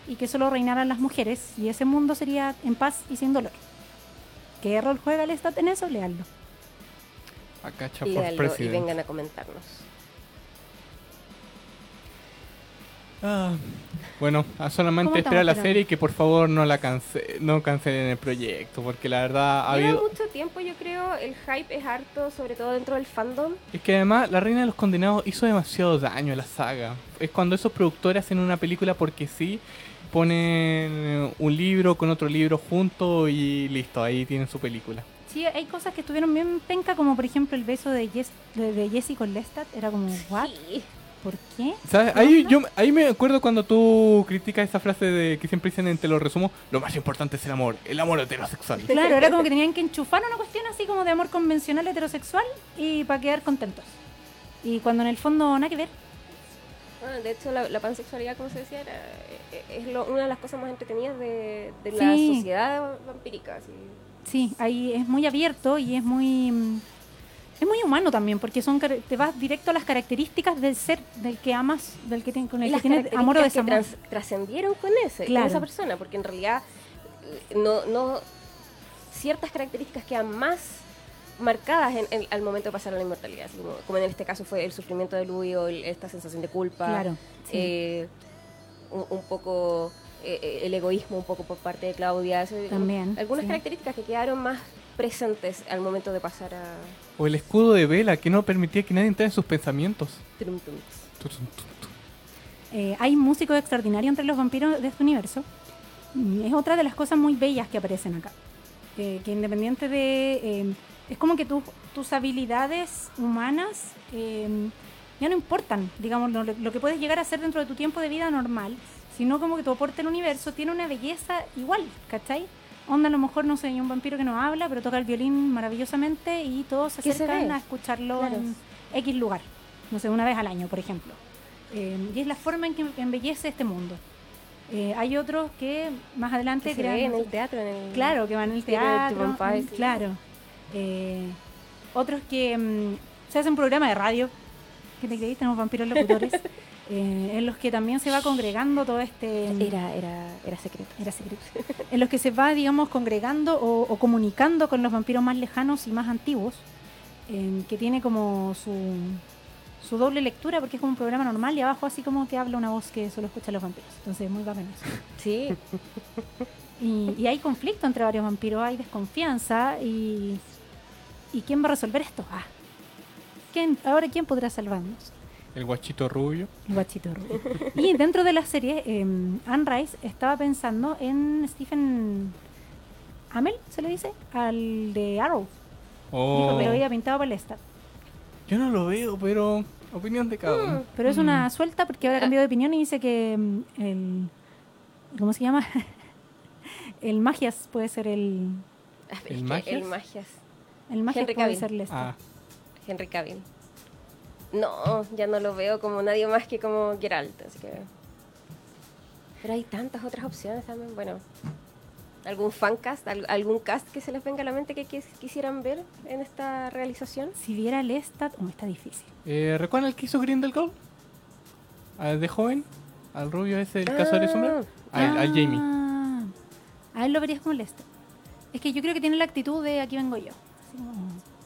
Speaker 3: y que solo reinaran las mujeres, y ese mundo sería en paz y sin dolor. ¿Qué rol juega el Estado en eso?
Speaker 2: Acá for
Speaker 4: Léalo y vengan a comentarnos.
Speaker 2: Ah, bueno, a solamente
Speaker 3: ¿Cómo
Speaker 2: esperar la serie y que por favor no la cance no cancelen el proyecto, porque la verdad ha
Speaker 4: Lleva
Speaker 2: habido...
Speaker 4: mucho tiempo, yo creo, el hype es harto, sobre todo dentro del fandom.
Speaker 2: Es que además La Reina de los Condenados hizo demasiado daño a la saga. Es cuando esos productores hacen una película porque sí, ponen un libro con otro libro junto y listo, ahí tienen su película.
Speaker 3: Sí, hay cosas que estuvieron bien penca, como por ejemplo el beso de, Jess, de, de Jessie con Lestat. Era como, ¿what?
Speaker 4: Sí.
Speaker 3: ¿Por qué?
Speaker 2: ¿Sabes? Ahí, yo, ahí me acuerdo cuando tú criticas esa frase de que siempre dicen en Te lo resumo, lo más importante es el amor, el amor heterosexual.
Speaker 3: Claro, era como que tenían que enchufar una cuestión así como de amor convencional heterosexual y para quedar contentos. Y cuando en el fondo nada que ver.
Speaker 4: Bueno, de hecho, la, la pansexualidad, como se decía, era, eh, es lo- una de las cosas más entretenidas de, de la
Speaker 3: Sí.
Speaker 4: sociedad vampírica. así.
Speaker 3: Sí, ahí es muy abierto y es muy mm, es muy humano también, porque son te vas directo a las características del ser del que amas, del que tiene, con el que
Speaker 4: las
Speaker 3: tienes amor o desamor.
Speaker 4: que trascendieron con ese,
Speaker 3: Claro.
Speaker 4: con esa persona, porque en realidad eh, no, no ciertas características quedan más marcadas en, en- al momento de pasar a la inmortalidad, como, como en este caso fue el sufrimiento de Louis o el- esta sensación de culpa,
Speaker 3: Claro. sí.
Speaker 4: eh, un, un poco eh, eh, el egoísmo un poco por parte de Claudia, eso-
Speaker 3: También,
Speaker 4: algunas
Speaker 3: sí.
Speaker 4: características que quedaron más presentes al momento de pasar a...
Speaker 2: O el escudo de vela que no permitía que nadie entrara en sus pensamientos.
Speaker 4: Trum,
Speaker 2: tu.
Speaker 3: Eh, hay músicos extraordinarios entre los vampiros de este universo. Mm, Es otra de las cosas muy bellas que aparecen acá. Eh, que independiente de... eh, es como que tu- tus habilidades humanas eh, ya no importan, digamos, lo, lo que puedes llegar a hacer dentro de tu tiempo de vida normal, sino como que tu aporte al universo tiene una belleza igual, ¿cachai? Onda, a lo mejor, no sé, hay un vampiro que no habla, pero toca el violín maravillosamente y todos se
Speaker 4: ¿Qué se
Speaker 3: acercan
Speaker 4: ve?
Speaker 3: a escucharlo
Speaker 4: Claro.
Speaker 3: en X lugar. No sé, una vez al año, por ejemplo. Eh, y es la forma en que embellece este mundo. Eh, hay otros que más adelante
Speaker 4: Que se
Speaker 3: crean-
Speaker 4: en el teatro, en el...
Speaker 3: Claro, que van al teatro.
Speaker 4: Vampire,
Speaker 3: mm,
Speaker 4: sí.
Speaker 3: Claro. Eh, otros que mm, se hacen programa de radio. ¿Qué te creí? Tenemos vampiros locutores. eh, en los que también se va congregando todo este.
Speaker 4: Era, era, era secreto.
Speaker 3: Era secreto. En los que se va, digamos, congregando o, o comunicando con los vampiros más lejanos y más antiguos, eh, que tiene como su, su doble lectura, porque es como un programa normal y abajo así como que habla una voz que solo escuchan los vampiros. Entonces, muy bacano eso.
Speaker 4: Sí,
Speaker 3: Y, y hay conflicto entre varios vampiros, hay desconfianza y... ¿Y quién va a resolver esto? Ah. ¿Quién, ahora, ¿quién podrá salvarnos?
Speaker 2: El guachito rubio.
Speaker 3: El guachito rubio. Y dentro de la serie, eh, Anne Rice estaba pensando en Stephen Amell, ¿se le dice? Al de Arrow.
Speaker 2: Oh,
Speaker 3: Dijo que lo había pintado para Lestat.
Speaker 2: Yo no lo veo, pero opinión de cada uno.
Speaker 3: Pero es
Speaker 2: Mm.
Speaker 3: una suelta porque ahora cambió de opinión y dice que mm, el... ¿Cómo se llama? el Magias puede ser el...
Speaker 2: ¿El Magias?
Speaker 4: El Magias.
Speaker 3: El Magias
Speaker 4: Henry
Speaker 3: puede
Speaker 4: Cavill.
Speaker 3: ser Lestat.
Speaker 2: Ah,
Speaker 4: Henry Cavill. No, ya no lo veo como nadie más que como Geralt, así que... Pero hay tantas otras opciones también, bueno... ¿Algún fancast, al- algún cast que se les venga a la mente que quis- quisieran ver en esta realización?
Speaker 3: Si viera Lestat, oh, está difícil.
Speaker 2: eh, ¿Recuerdan el que hizo Grindelwald? Al de joven, al rubio ese, el cazador de sombra. Al, al Jamie.
Speaker 3: Ah, A él lo verías como Lestat. Es que yo creo que tiene la actitud de aquí vengo yo. Así como-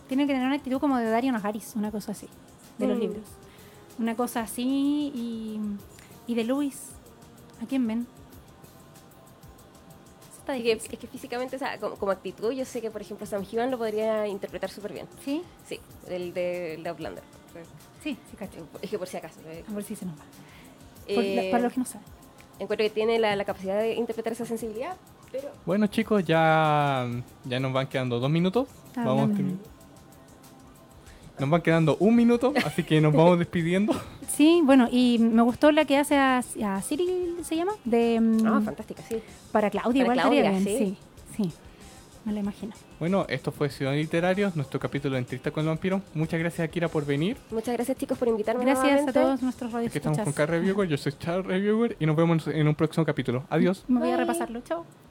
Speaker 3: tiene que tener una actitud como de Dario Najaris, una cosa así, de los
Speaker 4: Mm.
Speaker 3: libros. Una cosa así y, y de Luis. ¿A quién ven?
Speaker 4: Así que, es que físicamente, o sea, como, como actitud, yo sé que, por ejemplo, Sam Hewan lo podría interpretar súper bien.
Speaker 3: ¿Sí?
Speaker 4: Sí, el de, el de Outlander.
Speaker 3: Sí, sí, cacho.
Speaker 4: Es que por si acaso. eh,
Speaker 3: A ver si se nos va.
Speaker 4: Eh,
Speaker 3: para los que no saben.
Speaker 4: Encuentro que tiene la, la capacidad de interpretar esa sensibilidad, pero
Speaker 2: Bueno chicos, ya, ya nos van quedando dos minutos.
Speaker 3: Está
Speaker 2: Vamos
Speaker 3: hablando.
Speaker 2: termi- Nos van quedando un minuto, así que nos vamos despidiendo.
Speaker 3: Sí, bueno, y me gustó la que hace a, a Cyril, ¿se llama? De, mm,
Speaker 4: Ah, fantástica, sí.
Speaker 3: para Claudia,
Speaker 4: Para
Speaker 3: igual
Speaker 4: Claudia,
Speaker 3: bien.
Speaker 4: sí.
Speaker 3: Sí, sí. Me la imagino.
Speaker 2: Bueno, esto fue Ciudad Literarios, nuestro capítulo de Entrevista con el Vampiro. Muchas gracias Akira por venir.
Speaker 4: Muchas gracias, chicos, por invitarme.
Speaker 3: Gracias a todos nuestros
Speaker 2: Aquí estamos con
Speaker 3: radioescuchas.
Speaker 2: Car Reviewer, yo soy Char Reviewer y nos vemos en un próximo capítulo. Adiós.
Speaker 3: Me voy a repasarlo. Chao.